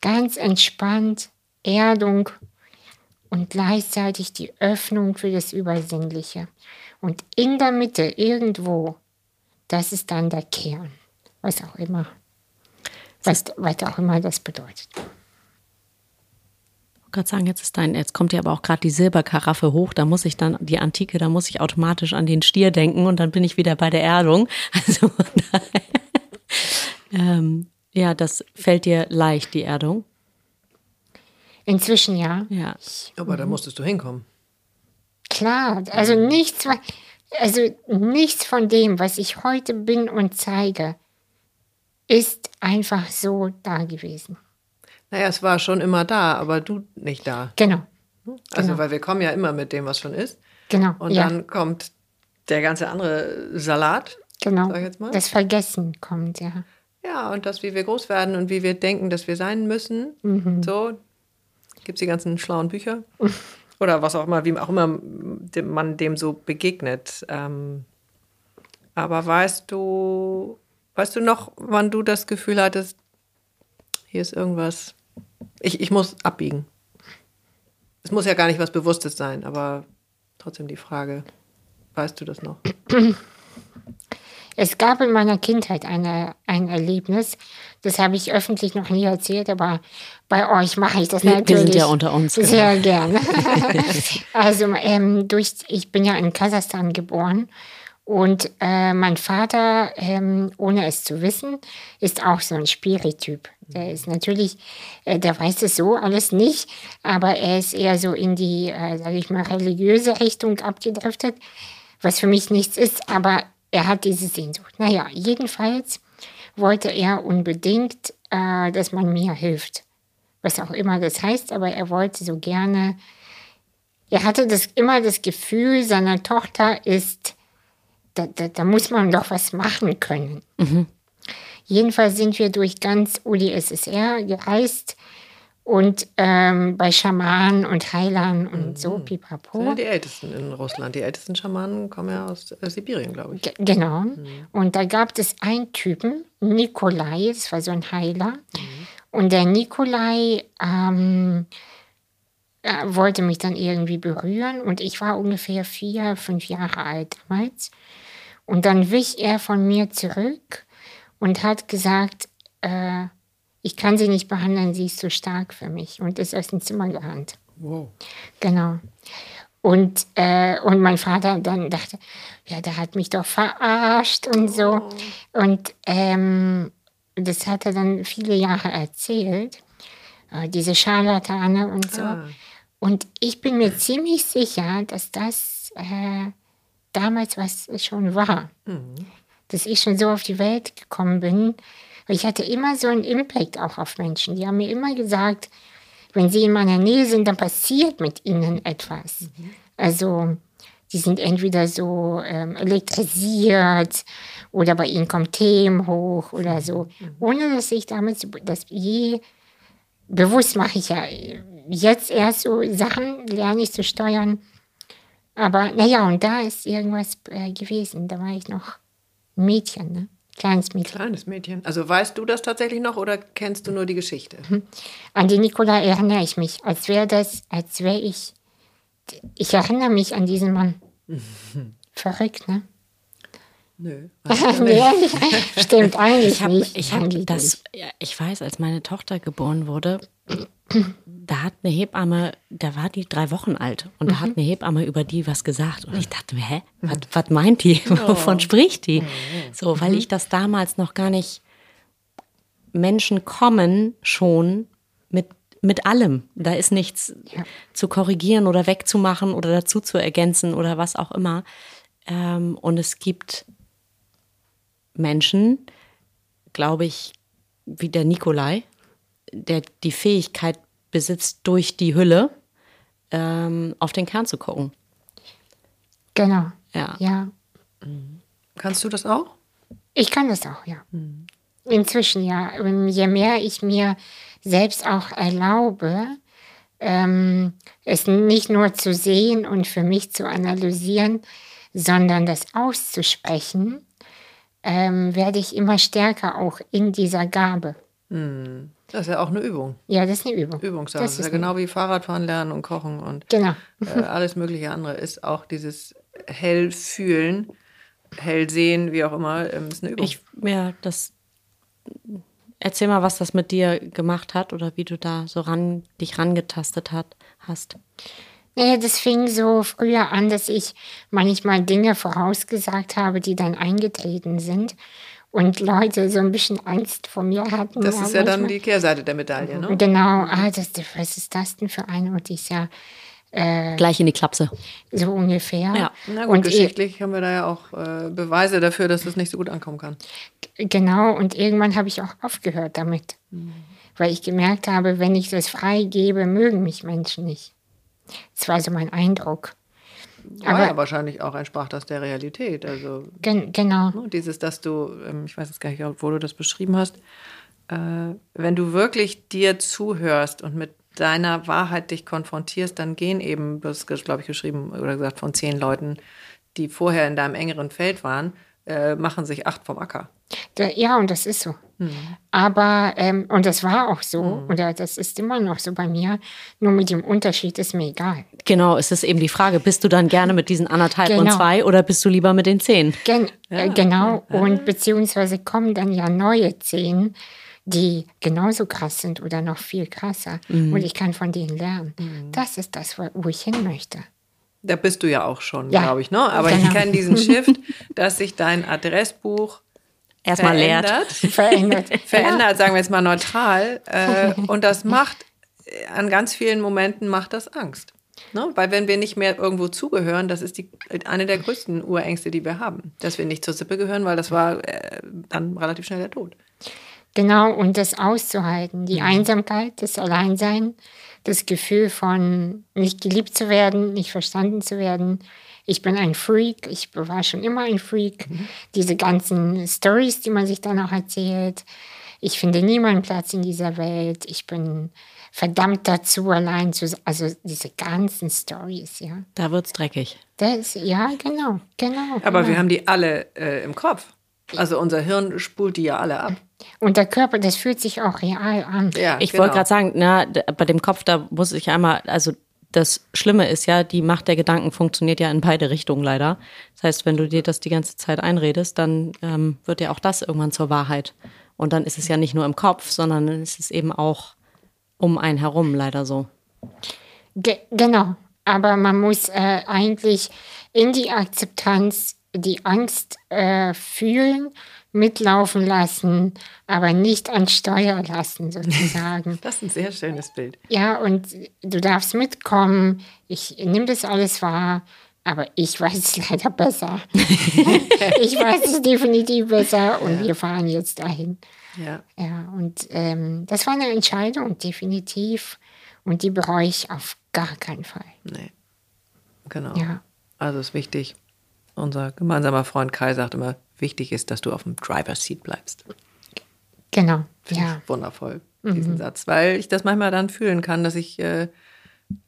Ganz entspannt, Erdung und gleichzeitig die Öffnung für das Übersinnliche. Und in der Mitte irgendwo das ist dann der Kern, was auch immer, was, was auch immer das bedeutet. Gerade sagen, jetzt ist dein, jetzt kommt ja aber auch gerade die Silberkaraffe hoch, da muss ich dann, die Antike, da muss ich automatisch an den Stier denken und dann bin ich wieder bei der Erdung. Also ähm, ja, das fällt dir leicht, die Erdung. Inzwischen ja. Ja. Aber da musstest du hinkommen. Klar, also nichts, also nichts von dem, was ich heute bin und zeige, ist einfach so da gewesen. Naja, es war schon immer da, aber du nicht da. Genau. Also, genau. weil wir kommen ja immer mit dem, was schon ist. Genau. Und ja. dann kommt der ganze andere Salat. Genau. Sag ich jetzt mal. Das Vergessen kommt, ja. Ja, und das, wie wir groß werden und wie wir denken, dass wir sein müssen. Mhm. So gibt es die ganzen schlauen Bücher. Oder was auch immer, wie auch immer man dem so begegnet. Ähm, aber weißt du, weißt du noch, wann du das Gefühl hattest, hier ist irgendwas, ich, ich muss abbiegen? Es muss ja gar nicht was Bewusstes sein, aber trotzdem die Frage, weißt du das noch? Es gab in meiner Kindheit eine, ein Erlebnis, das habe ich öffentlich noch nie erzählt, aber bei euch mache ich das wir, natürlich. Wir sind ja unter uns. Genau. Sehr gerne. also ähm, durch, ich bin ja in Kasachstan geboren und äh, mein Vater, ähm, ohne es zu wissen, ist auch so ein Spirityp. Der ist natürlich, äh, der weiß es so alles nicht, aber er ist eher so in die, äh, sage ich mal, religiöse Richtung abgedriftet, was für mich nichts ist, aber er hat diese Sehnsucht. Naja, jedenfalls wollte er unbedingt, äh, dass man mir hilft. Was auch immer das heißt, aber er wollte so gerne, er hatte das, immer das Gefühl, seine Tochter ist, da, da, da muss man doch was machen können. Mhm. Jedenfalls sind wir durch ganz UdSSR gereist und ähm, bei Schamanen und Heilern und so, pipapo. Sind ja die Ältesten in Russland. Die ältesten Schamanen kommen ja aus äh, Sibirien, glaube ich. G genau. Und da gab es einen Typen, Nikolai, das war so ein Heiler. Und der Nikolai ähm, äh, wollte mich dann irgendwie berühren und ich war ungefähr vier, fünf Jahre alt damals. Und dann wich er von mir zurück und hat gesagt, äh, ich kann sie nicht behandeln, sie ist zu stark für mich und ist aus dem Zimmer gerannt. Wow. Genau. Und, äh, und mein Vater dann dachte, ja, der hat mich doch verarscht und so. Und ähm, das hat er dann viele Jahre erzählt, äh, diese Scharlatane und so. Ah. Und ich bin mir ziemlich sicher, dass das äh, damals was schon war. Dass ich schon so auf die Welt gekommen bin. Ich hatte immer so einen Impact auch auf Menschen. Die haben mir immer gesagt, wenn sie in meiner Nähe sind, dann passiert mit ihnen etwas. Also die sind entweder so ähm, elektrisiert oder bei ihnen kommt Themen hoch oder so. Ohne dass ich damals das je bewusst mache ich ja jetzt erst so Sachen, lerne ich zu steuern. Aber naja, und da ist irgendwas äh, gewesen. Da war ich noch ein Mädchen, ne? Kleines Mädchen. Kleines Mädchen. Also weißt du das tatsächlich noch oder kennst du nur die Geschichte? An die Nikola erinnere ich mich, als wäre das, als wäre ich. Ich erinnere mich an diesen Mann. Verrückt, ne? Nö. nee, stimmt eigentlich Ich habe nicht. ich hab Eigentlich das, nicht. ja, ich weiß, als meine Tochter geboren wurde, da hat eine Hebamme, da war die drei Wochen alt und da hat eine Hebamme über die was gesagt und ich dachte mir, hä, was, was meint die? Wovon spricht die? So, weil ich das damals noch gar nicht, Menschen kommen schon mit, mit allem. Da ist nichts zu korrigieren oder wegzumachen oder dazu zu ergänzen oder was auch immer. Ähm, und es gibt Menschen, glaube ich, wie der Nikolai, der die Fähigkeit besitzt, durch die Hülle ähm, auf den Kern zu gucken. Genau. Ja. Ja. Kannst du das auch? Ich kann das auch, ja. Inzwischen ja. Und je mehr ich mir selbst auch erlaube, ähm, es nicht nur zu sehen und für mich zu analysieren, sondern das auszusprechen, ähm, werde ich immer stärker auch in dieser Gabe. Das ist ja auch eine Übung. Ja, das ist eine Übung. Übungssache. Das Das ist ja genau wie Fahrradfahren lernen und kochen und Genau. äh, alles mögliche andere ist auch dieses hell fühlen, hell sehen, wie auch immer, ähm, ist eine Übung. Ich, ja, das. Erzähl mal, was das mit dir gemacht hat oder wie du da so ran, dich rangetastet hat, hast. Naja, das fing so früher an, dass ich manchmal Dinge vorausgesagt habe, die dann eingetreten sind. Und Leute so ein bisschen Angst vor mir hatten. das ist ja dann manchmal. die Kehrseite der Medaille, ne? Genau, ah, das, was ist das denn für eine? Und ich ja Gleich in die Klapse. so ungefähr. Ja. Na gut, und eh geschichtlich haben wir da ja auch äh, Beweise dafür, dass das nicht so gut ankommen kann. Genau, und irgendwann habe ich auch aufgehört damit. Weil ich gemerkt habe, wenn ich das freigebe, mögen mich Menschen nicht. Das war so mein Eindruck. War Aber- ja wahrscheinlich auch entsprach das der Realität. Also Gen genau. ne, dieses, dass du, ähm, ich weiß jetzt gar nicht, wo du das beschrieben hast, äh, wenn du wirklich dir zuhörst und mit deiner Wahrheit dich konfrontierst, dann gehen eben, du hast, glaube ich, geschrieben oder gesagt, von zehn Leuten, die vorher in deinem engeren Feld waren, äh, machen sich acht vom Acker. Ja, und das ist so. Aber, ähm, und das war auch so, oder das ist immer noch so bei mir, nur mit dem Unterschied ist mir egal. Genau, es ist eben die Frage, bist du dann gerne mit diesen anderthalb und Genau. zwei oder bist du lieber mit den zehn? Gen äh, genau, und beziehungsweise kommen dann ja neue Szenen, die genauso krass sind oder noch viel krasser. Und ich kann von denen lernen. Das ist das, wo ich hin möchte. Da bist du ja auch schon, Ja, glaube ich, ne? Aber ich genau. kenne diesen Shift, dass sich dein Adressbuch Erstmal leert. verändert. Verändert. verändert, sagen wir jetzt mal neutral. Äh, und das macht, an ganz vielen Momenten macht das Angst. Ne? Weil wenn wir nicht mehr irgendwo zugehören, das ist die, eine der größten Urängste, die wir haben. Dass wir nicht zur Sippe gehören, weil das war äh, dann relativ schnell der Tod. Genau, und das auszuhalten. Die Einsamkeit, das Alleinsein, das Gefühl von nicht geliebt zu werden, nicht verstanden zu werden. Ich bin ein Freak, ich war schon immer ein Freak. Diese ganzen Stories, die man sich dann auch erzählt. Ich finde niemanden Platz in dieser Welt. Ich bin verdammt dazu, allein zu sein. Also diese ganzen Stories, ja. Da wird's dreckig. Das, ja, genau, genau. Aber genau. wir haben die alle äh, im Kopf. Also unser Hirn spult die ja alle ab. Und der Körper, das fühlt sich auch real an. Ja, Ich genau. wollte gerade sagen, na, bei dem Kopf, da muss ich einmal, also das Schlimme ist ja, die Macht der Gedanken funktioniert ja in beide Richtungen leider. Das heißt, wenn du dir das die ganze Zeit einredest, dann ähm, wird ja auch das irgendwann zur Wahrheit. Und dann ist es ja nicht nur im Kopf, sondern ist es eben auch um einen herum leider so. Ge genau. Aber man muss äh, eigentlich in die Akzeptanz die Angst äh, fühlen, mitlaufen lassen, aber nicht an Steuer lassen, sozusagen. Das ist ein sehr schönes Bild. ja, und du darfst mitkommen. Ich nehme das alles wahr. Aber ich weiß es leider besser. ich weiß es definitiv besser und wir fahren jetzt dahin. Ja. Ja, und ähm, das war eine Entscheidung, definitiv. Und die bereue ich auf gar keinen Fall. Nee. Genau. Ja. Also ist wichtig. Unser gemeinsamer Freund Kai sagt immer, wichtig ist, dass du auf dem Driver's Seat bleibst. Genau. Finde Ja. ich wundervoll, diesen Satz. Weil ich das manchmal dann fühlen kann, dass ich äh,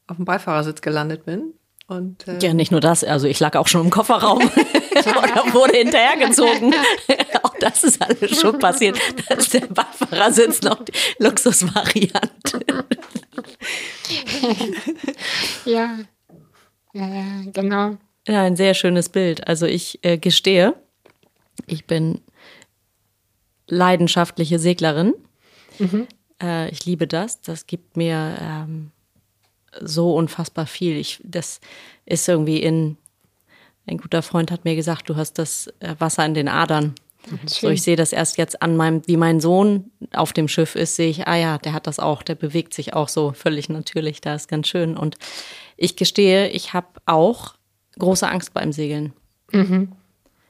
auf dem Beifahrersitz gelandet bin. Und äh, Ja, nicht nur das, also ich lag auch schon im Kofferraum oder wurde hinterhergezogen. auch das ist alles schon passiert. Das ist der Beifahrersitz noch die Luxusvariante. Ja. Ja, ja, genau. Ja, ein sehr schönes Bild. Also ich äh, gestehe, Ich bin leidenschaftliche Seglerin. Äh, ich liebe das. Das gibt mir ähm, so unfassbar viel. Ich, das ist irgendwie in. Ein guter Freund hat mir gesagt, du hast das äh, Wasser in den Adern. So, ich sehe das erst jetzt an meinem, wie mein Sohn auf dem Schiff ist, sehe ich, ah ja, der hat das auch, der bewegt sich auch so völlig natürlich, da ist ganz schön. Und ich gestehe, ich habe auch große Angst beim Segeln.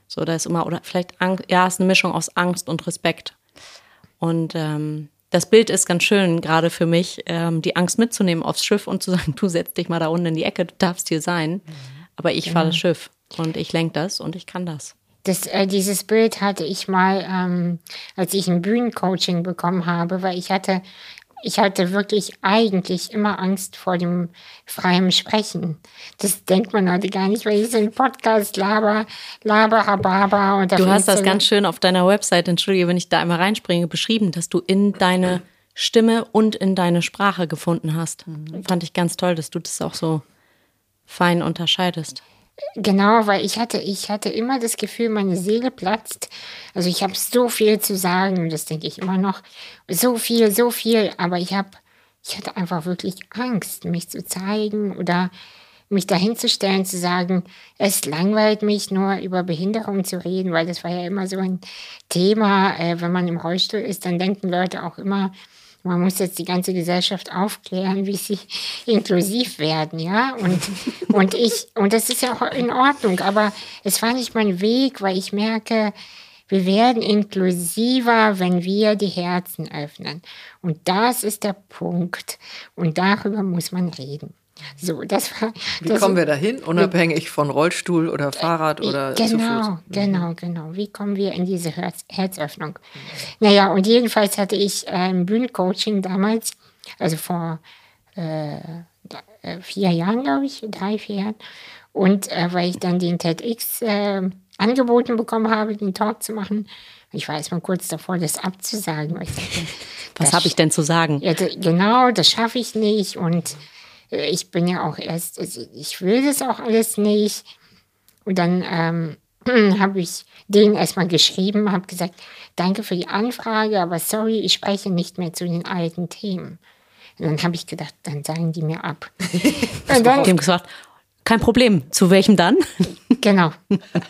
So, da ist immer, oder vielleicht Angst, ja, es ist eine Mischung aus Angst und Respekt. Und ähm, das Bild ist ganz schön, gerade für mich, ähm, die Angst mitzunehmen aufs Schiff und zu sagen, du setz dich mal da unten in die Ecke, du darfst hier sein. Aber ich fahre das Schiff und ich lenke das und ich kann das. Das, äh, dieses Bild hatte ich mal, ähm, als ich ein Bühnencoaching bekommen habe, weil ich hatte, ich hatte wirklich eigentlich immer Angst vor dem freien Sprechen. Das denkt man heute gar nicht, weil ich so einen Podcast laber, laber, hababa. Und Du hast das ganz schön auf deiner Website, entschuldige, wenn ich da einmal reinspringe, beschrieben, dass du in deine Stimme und in deine Sprache gefunden hast. Fand ich ganz toll, dass du das auch so fein unterscheidest. Genau, weil ich hatte, ich hatte immer das Gefühl, meine Seele platzt. Also ich habe so viel zu sagen, das denke ich immer noch. So viel, so viel, aber ich habe, ich hatte einfach wirklich Angst, mich zu zeigen oder mich dahinzustellen, zu sagen, es langweilt mich nur über Behinderung zu reden, weil das war ja immer so ein Thema. Äh, wenn man im Rollstuhl ist, dann denken Leute auch immer, man muss jetzt die ganze Gesellschaft aufklären, wie sie inklusiv werden, ja. Und, und ich, und das ist ja auch in Ordnung, aber es war nicht mein Weg, weil ich merke, wir werden inklusiver, wenn wir die Herzen öffnen. Und das ist der Punkt. Und darüber muss man reden. So, das war. Wie das, kommen wir dahin, unabhängig von Rollstuhl oder Fahrrad oder zu Genau, Fuß? genau, genau. Wie kommen wir in diese Herz Herzöffnung? Naja, und jedenfalls hatte ich äh, ein Bühnencoaching damals, also vor äh, äh, vier Jahren, glaube ich, drei, vier Jahren. Und äh, weil ich dann den TEDx äh, angeboten bekommen habe, den Talk zu machen, ich war erst mal kurz davor, das abzusagen. Dachte, Was habe ich denn zu sagen? ja, genau, das schaffe ich nicht und äh, ich bin ja auch erst, also ich will das auch alles nicht. Und dann ähm, habe ich denen erstmal geschrieben, habe gesagt, danke für die Anfrage, aber sorry, ich spreche nicht mehr zu den alten Themen. Und dann habe ich gedacht, dann sagen die mir ab. und dann, Die haben gesagt, kein Problem. Zu welchem dann? Genau,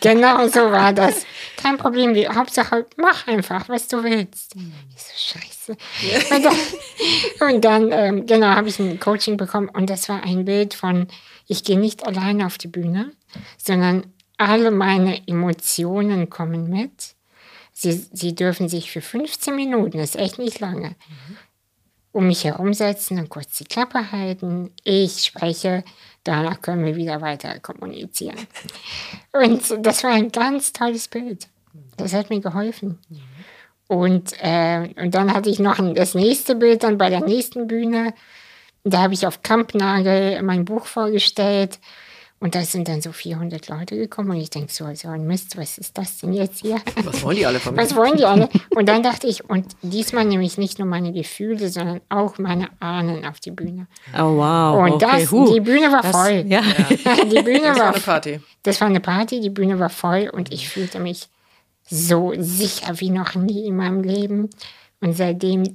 genau so war das. Kein Problem, die Hauptsache mach einfach, was du willst. Ich so, scheiße. Und dann, und dann ähm, genau, habe ich ein Coaching bekommen und das war ein Bild von, ich gehe nicht alleine auf die Bühne, sondern alle meine Emotionen kommen mit. Sie, sie dürfen sich für 15 Minuten, das ist echt nicht lange, um mich herumsetzen und kurz die Klappe halten. Ich spreche, danach können wir wieder weiter kommunizieren. Und das war ein ganz tolles Bild. Das hat mir geholfen. Und, äh, und dann hatte ich noch ein, das nächste Bild dann bei der nächsten Bühne. Da habe ich auf Kampnagel mein Buch vorgestellt. Und da sind dann so 400 Leute gekommen. Und ich denke so, so ein Mist, was ist das denn jetzt hier? Was wollen die alle von mir? Was wollen die alle? Und dann dachte ich, und diesmal nehme ich nicht nur meine Gefühle, sondern auch meine Ahnen auf die Bühne. Oh, wow. Und okay. das, huh. die Bühne war das, voll. Ja. Die Bühne Das war war eine Party. das war eine Party, die Bühne war voll und ich fühlte mich so sicher wie noch nie in meinem Leben. Und seitdem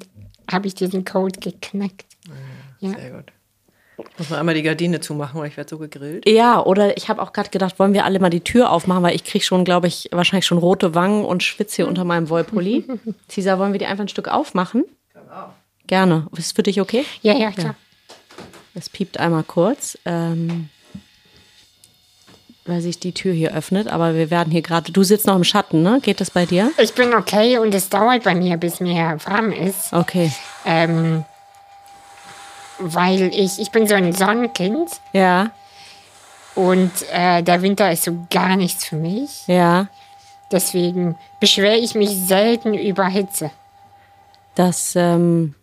habe ich diesen Code geknackt. Ja. Sehr gut. Muss mal einmal die Gardine zumachen, weil ich werde so gegrillt. Ja, oder ich habe auch gerade gedacht, wollen wir alle mal die Tür aufmachen, weil ich kriege schon, glaube ich, wahrscheinlich schon rote Wangen und schwitze hier unter meinem Wollpulli. Cesar, wollen wir die einfach ein Stück aufmachen? Gerne. Ist es für dich okay? Ja, ja, klar. Es piept einmal kurz, ähm, weil sich die Tür hier öffnet. Aber wir werden hier gerade. Du sitzt noch im Schatten, ne? Geht das bei dir? Ich bin okay und es dauert bei mir, bis mir warm ist. Okay. Ähm, weil ich, ich bin so ein Sonnenkind Ja, und äh, der Winter ist so gar nichts für mich. ja. Deswegen beschwere ich mich selten über Hitze. Das ähm,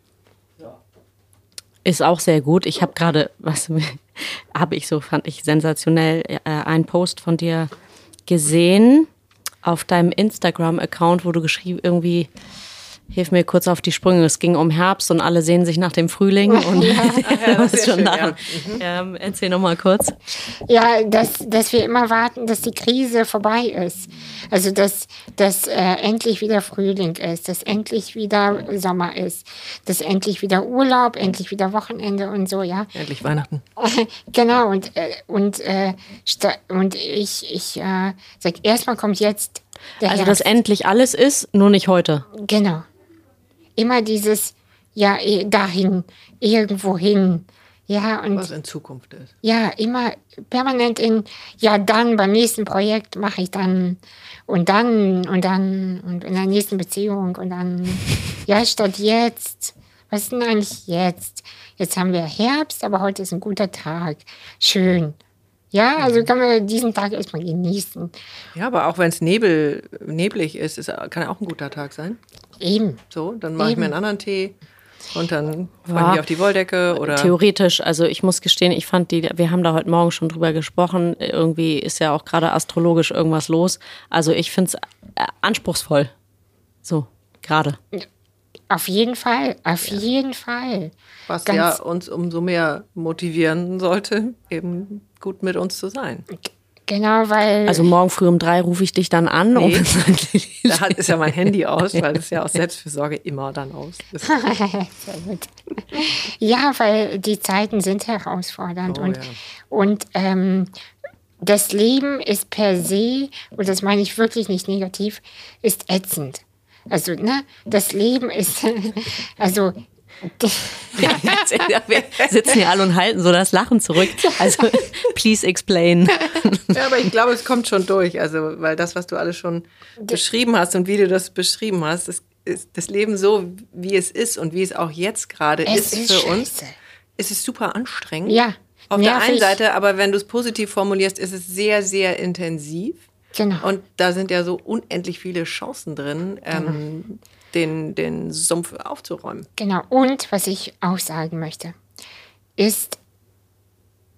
ist auch sehr gut. Ich habe gerade, was habe ich so, fand ich sensationell, äh, einen Post von dir gesehen auf deinem Instagram-Account, wo du geschrieben, irgendwie Hilf mir kurz auf die Sprünge. Es ging um Herbst und alle sehen sich nach dem Frühling und ja, ist schon schön. Ja. Ähm, erzähl noch mal kurz. Ja, dass, dass wir immer warten, dass die Krise vorbei ist. Also, dass, dass äh, endlich wieder Frühling ist, dass endlich wieder Sommer ist, dass endlich wieder Urlaub, endlich wieder Wochenende und so, ja. Endlich Weihnachten. genau, und, äh, und, äh, und ich, ich äh, sag, erstmal kommt jetzt der Also, Herbst. dass endlich alles ist, nur nicht heute. Genau. Immer dieses, ja, eh, dahin, irgendwo hin. Ja, und Was in Zukunft ist. ja, immer permanent in, ja, dann beim nächsten Projekt mache ich dann und dann und dann und in der nächsten Beziehung und dann, ja, statt jetzt. Was ist denn eigentlich jetzt? Jetzt haben wir Herbst, aber heute ist ein guter Tag. Schön. Ja, also kann man diesen Tag erstmal genießen. Ja, aber auch wenn es Nebel, neblig ist, ist, kann auch ein guter Tag sein. Eben. So, dann mache ich mir einen anderen Tee und dann fahre Ja. ich auf die Wolldecke oder. Theoretisch, also ich muss gestehen, ich fand die, wir haben da heute Morgen schon drüber gesprochen, irgendwie ist ja auch gerade astrologisch irgendwas los. Also ich finde es anspruchsvoll. So, gerade. Auf jeden Fall, auf jeden Fall. Was Ganz- ja uns umso mehr motivieren sollte, eben gut mit uns zu sein. Genau, weil. Also morgen früh um drei rufe ich dich dann an. Um Da hat, ist ja mein Handy aus, weil es ja aus Selbstfürsorge immer dann aus ist. Ja, weil die Zeiten sind herausfordernd Oh, und, ja. und ähm, das Leben ist per se, und das meine ich wirklich nicht negativ, ist ätzend. Also, ne, das Leben ist, also, wir sitzen hier alle und halten so das Lachen zurück. Also, please explain. Ja, aber ich glaube, es kommt schon durch. Also, weil das, was du alles schon beschrieben hast und wie du das beschrieben hast, das, ist das Leben so, wie es ist und wie es auch jetzt gerade ist, ist für uns, ist es super anstrengend. Ja, Auf der einen nervig. Seite, aber wenn du es positiv formulierst, ist es sehr, sehr intensiv. genau. Und da sind ja so unendlich viele Chancen drin, ähm, Mhm. Den, den Sumpf aufzuräumen. Genau. Und was ich auch sagen möchte, ist,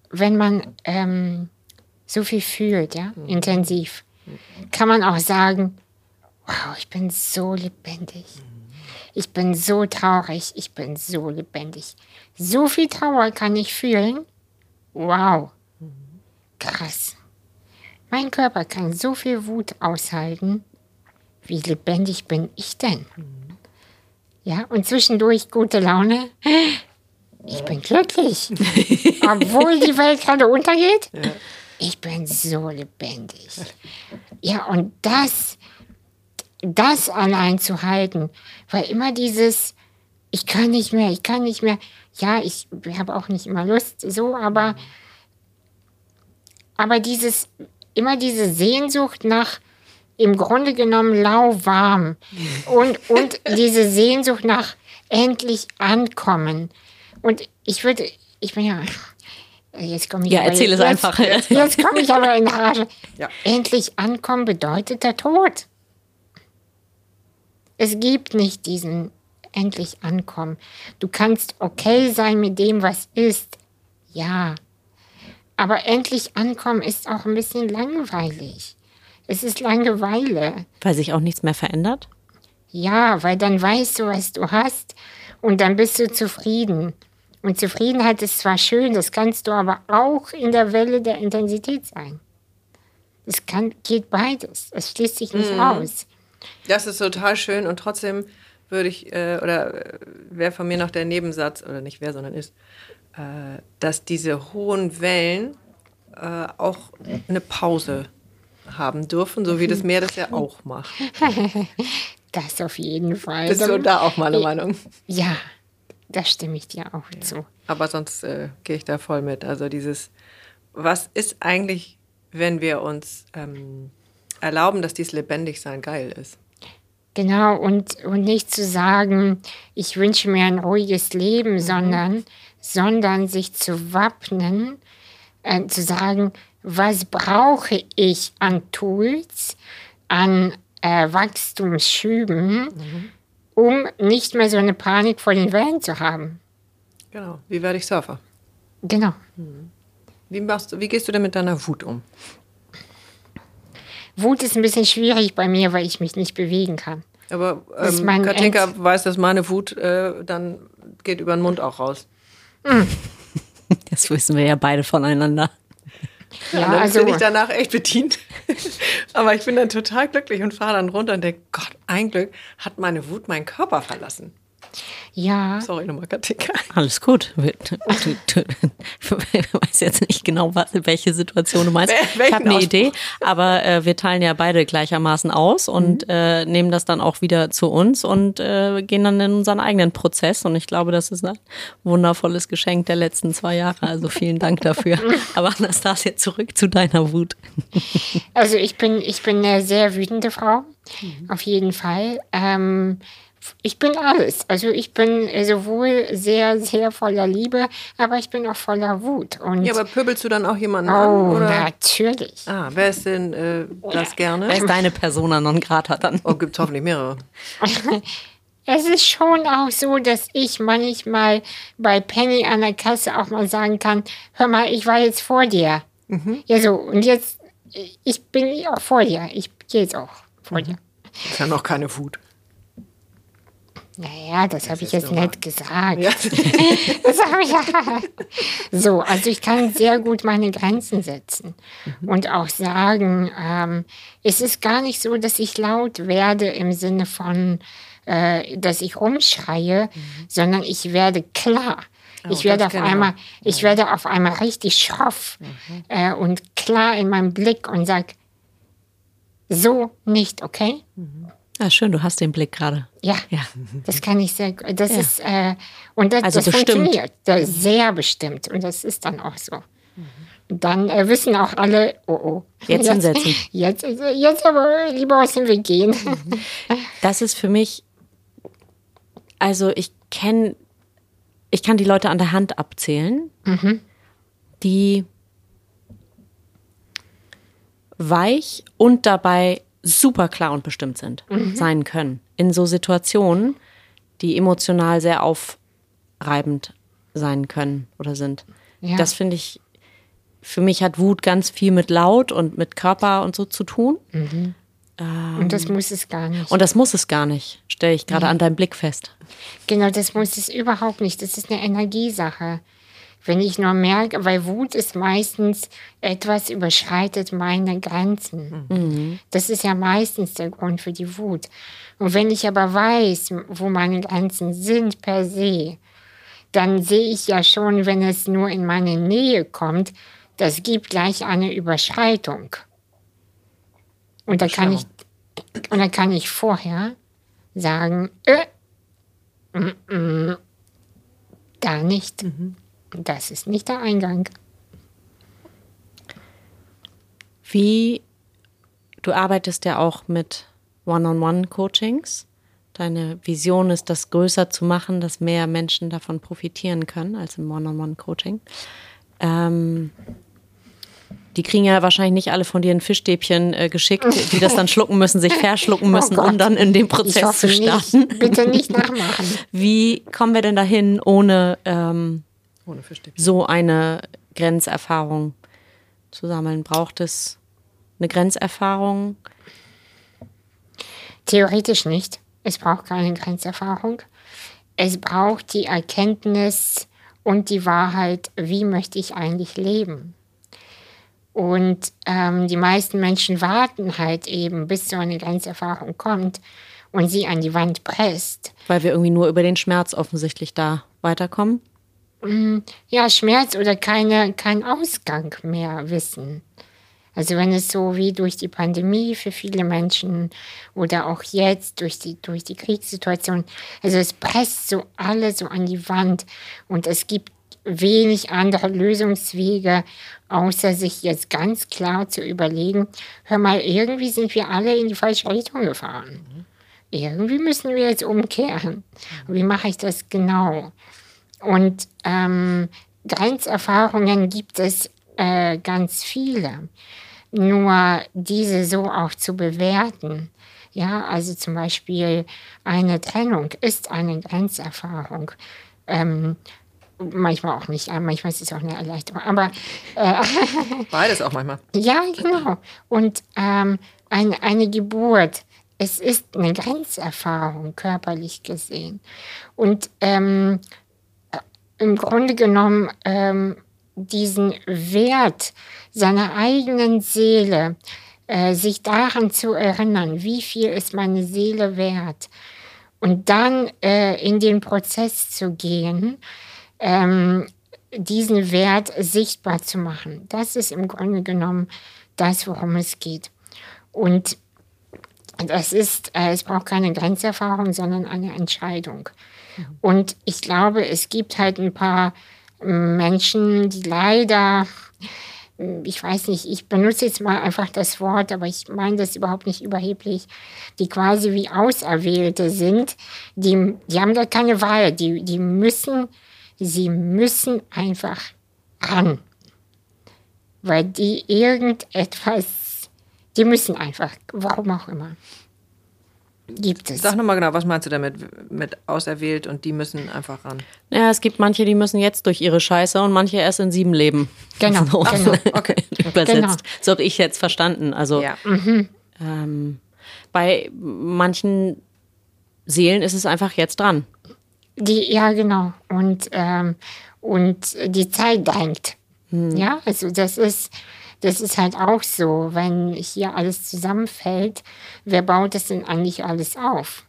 wenn man ähm, so viel fühlt, ja, intensiv, kann man auch sagen, wow, ich bin so lebendig. Ich bin so traurig, ich bin so lebendig. So viel Trauer kann ich fühlen. Wow. Krass. Mein Körper kann so viel Wut aushalten. Wie lebendig bin ich denn? Ja, und zwischendurch gute Laune. Ich bin glücklich. Obwohl die Welt gerade untergeht. Ich bin so lebendig. Ja, und das, das allein zu halten, weil immer dieses, ich kann nicht mehr, ich kann nicht mehr. Ja, ich habe auch nicht immer Lust, so, aber, aber dieses, immer diese Sehnsucht nach, im Grunde genommen lauwarm und, und diese Sehnsucht nach endlich ankommen. Und ich würde, ich bin ja, jetzt komme ich Ja, erzähl es jetzt, einfach. Jetzt komme ich aber in Rage. Ja. Endlich ankommen bedeutet der Tod. Es gibt nicht diesen endlich ankommen. Du kannst okay sein mit dem, was ist. Ja. Aber endlich ankommen ist auch ein bisschen langweilig. Es ist Langeweile. Weil sich auch nichts mehr verändert. Ja, weil dann weißt du, was du hast und dann bist du zufrieden. Und Zufriedenheit ist zwar schön, das kannst du aber auch in der Welle der Intensität sein. Es kann, geht beides. Es schließt sich nicht aus. Das ist total schön und trotzdem würde ich, äh, oder wäre von mir noch der Nebensatz, oder nicht wer, sondern ist, äh, dass diese hohen Wellen äh, auch eine Pause haben dürfen, so wie das Meer das ja auch macht. Das auf jeden Fall. Bist du da auch mal eine Meinung? Ja, da stimme ich dir auch zu. Aber sonst äh, gehe ich da voll mit. Also dieses, was ist eigentlich, wenn wir uns ähm, erlauben, dass dieses Lebendigsein geil ist? Genau, und, und nicht zu sagen, ich wünsche mir ein ruhiges Leben, sondern, sondern sich zu wappnen, äh, zu sagen, was brauche ich an Tools, an äh, Wachstumsschüben, um nicht mehr so eine Panik vor den Wellen zu haben. Genau. Wie werde ich Surfer? Genau. Wie, machst du, wie gehst du denn mit deiner Wut um? Wut ist ein bisschen schwierig bei mir, weil ich mich nicht bewegen kann. Aber ähm, mein Katinka Ernst. weiß, dass meine Wut äh, dann geht über den Mund auch raus. Das wissen wir ja beide voneinander. Ja, dann also bin ich danach echt bedient. Aber ich bin dann total glücklich und fahre dann runter und denke, Gott, ein Glück hat meine Wut meinen Körper verlassen. Ja, Sorry nochmal, Katinka. Alles gut. Ich weiß jetzt nicht genau, was, welche Situation du meinst. Wel- Ich habe eine Ausspruch? Idee, aber äh, wir teilen ja beide gleichermaßen aus und äh, nehmen das dann auch wieder zu uns und äh, gehen dann in unseren eigenen Prozess. Und ich glaube, das ist ein wundervolles Geschenk der letzten zwei Jahre. Also vielen Dank dafür. Aber Anastasia, zurück zu deiner Wut. Also ich bin, ich bin eine sehr wütende Frau, auf jeden Fall. Ähm, ich bin alles. Also ich bin sowohl sehr, sehr voller Liebe, aber ich bin auch voller Wut. Und Ja, aber pöbelst du dann auch jemanden oh, an? Oder? natürlich. Ah, wer ist denn äh, das Wer gerne? ist deine Persona non grata dann? Oh, gibt's hoffentlich mehrere. Es ist schon auch so, dass ich manchmal bei Penny an der Kasse auch mal sagen kann, hör mal, ich war jetzt vor dir. Ja, so, und jetzt, ich bin auch vor dir. Ich gehe jetzt auch vor dir. Ist ja noch keine Wut. Naja, das habe ich jetzt normal. nicht gesagt. Ja. Das habe ich ja. So, also ich kann sehr gut meine Grenzen setzen und auch sagen, ähm, es ist gar nicht so, dass ich laut werde im Sinne von, äh, dass ich rumschreie, sondern ich werde klar. ich werde auf wir. einmal, ich werde auf einmal richtig schroff äh, und klar in meinem Blick und sag, so nicht, okay? Ah, schön, du hast den Blick gerade. Ja, Ja. das kann ich sehr gut. Das ist, äh, und das, Also das funktioniert. Das sehr bestimmt. Und das ist dann auch so. Dann äh, wissen auch alle, oh oh. Jetzt hinsetzen. Jetzt, jetzt aber lieber aus dem Weg gehen. Das ist für mich, also ich kenne, ich kann die Leute an der Hand abzählen, die weich und dabei super klar und bestimmt sind, sein können. In so Situationen, die emotional sehr aufreibend sein können oder sind. Ja. Das finde ich, für mich hat Wut ganz viel mit Laut und mit Körper und so zu tun. Und das muss es gar nicht. Und das muss es gar nicht, stelle ich gerade an deinem Blick fest. Genau, das muss es überhaupt nicht. Das ist eine Energiesache. Wenn ich nur merke, weil Wut ist meistens etwas überschreitet meine Grenzen. Das ist ja meistens der Grund für die Wut. Und wenn ich aber weiß, wo meine Grenzen sind per se, dann sehe ich ja schon, wenn es nur in meine Nähe kommt, das gibt gleich eine Überschreitung. Und da kann ich, und dann kann ich vorher sagen, äh, mm, mm, da nicht. Das ist nicht der Eingang. Wie, du arbeitest ja auch mit One-on-One-Coachings. Deine Vision ist, das größer zu machen, dass mehr Menschen davon profitieren können als im One-on-One-Coaching. Ähm, die kriegen ja wahrscheinlich nicht alle von dir ein Fischstäbchen äh, geschickt, die das dann schlucken müssen, sich verschlucken müssen, Oh um dann in dem Prozess zu starten. nicht. Bitte nicht nachmachen. Wie kommen wir denn dahin, ohne ähm, Ohne Fischstäbchen. so eine Grenzerfahrung zu sammeln? Braucht es eine Grenzerfahrung? Theoretisch nicht. Es braucht keine Grenzerfahrung. Es braucht die Erkenntnis und die Wahrheit, wie möchte ich eigentlich leben. Und ähm, die meisten Menschen warten halt eben, bis so eine Grenzerfahrung kommt und sie an die Wand presst. Weil wir irgendwie nur über den Schmerz offensichtlich da weiterkommen. Ja, Schmerz oder keine, kein Ausgang mehr wissen. Also wenn es so wie durch die Pandemie für viele Menschen oder auch jetzt durch die, durch die Kriegssituation, also es presst so alle so an die Wand und es gibt wenig andere Lösungswege, außer sich jetzt ganz klar zu überlegen, hör mal, irgendwie sind wir alle in die falsche Richtung gefahren. Irgendwie müssen wir jetzt umkehren. Wie mache ich das genau? Und ähm, Grenzerfahrungen gibt es äh, ganz viele. Nur diese so auch zu bewerten. Ja, also zum Beispiel eine Trennung ist eine Grenzerfahrung. Ähm, manchmal auch nicht, äh, manchmal ist es auch eine Erleichterung. Aber Beides auch manchmal. ja, genau. Und ähm, eine, eine Geburt es ist eine Grenzerfahrung, körperlich gesehen. Und ähm, im Grunde genommen ähm, diesen Wert seiner eigenen Seele, äh, sich daran zu erinnern, wie viel ist meine Seele wert, und dann äh, in den Prozess zu gehen, ähm, diesen Wert sichtbar zu machen. Das ist im Grunde genommen das, worum es geht. Und das ist, äh, es braucht keine Grenzerfahrung, sondern eine Entscheidung. Und ich glaube, es gibt halt ein paar Menschen, die leider, ich weiß nicht, ich benutze jetzt mal einfach das Wort, aber ich meine das überhaupt nicht überheblich, die quasi wie Auserwählte sind, die, die haben da keine Wahl, die, die müssen, sie müssen einfach ran. Weil die irgendetwas, die müssen einfach, warum auch immer gibt es. Sag nochmal genau, was meinst du damit mit auserwählt und die müssen einfach ran? Ja, es gibt manche, die müssen jetzt durch ihre Scheiße und manche erst in sieben leben. Genau, so. genau. Okay. Übersetzt. Genau. So habe ich jetzt verstanden. Also Ja. ähm, bei manchen Seelen ist es einfach jetzt dran. Die, ja, genau. Und, ähm, und die Zeit drängt. Ja, also das ist, das ist halt auch so, wenn hier alles zusammenfällt, wer baut das denn eigentlich alles auf?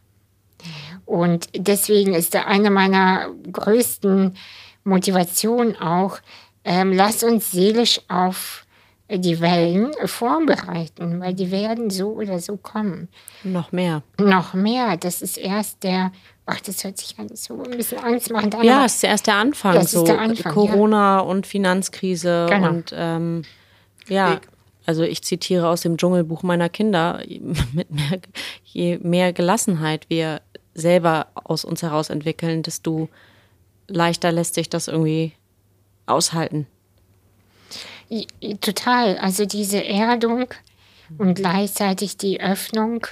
Und deswegen ist da eine meiner größten Motivationen auch, ähm, lass uns seelisch auf die Wellen vorbereiten, weil die werden so oder so kommen. Noch mehr. Noch mehr, das ist erst der, ach, das hört sich alles so ein bisschen Angst machen. Ja, es ist erst der Anfang. Das ist so der Anfang, Corona und Finanzkrise Genau. und ähm, ja. Also ich zitiere aus dem Dschungelbuch meiner Kinder, mit mehr, je mehr Gelassenheit wir selber aus uns heraus entwickeln, desto leichter lässt sich das irgendwie aushalten. Total. Also diese Erdung und gleichzeitig die Öffnung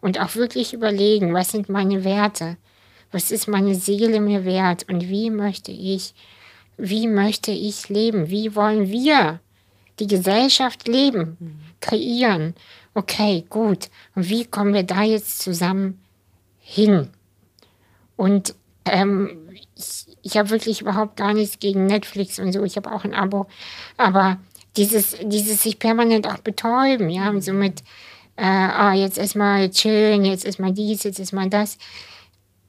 und auch wirklich überlegen, was sind meine Werte? Was ist meine Seele mir wert? Und wie möchte ich, wie möchte ich leben? Wie wollen wir die Gesellschaft leben, kreieren? Okay, gut. Und wie kommen wir da jetzt zusammen hin? Und ähm, ich, ich habe wirklich überhaupt gar nichts gegen Netflix und so. Ich habe auch ein Abo. Aber dieses, dieses sich permanent auch betäuben, ja, und so mit, äh, ah, jetzt erstmal chillen, jetzt erstmal dies, jetzt erstmal das.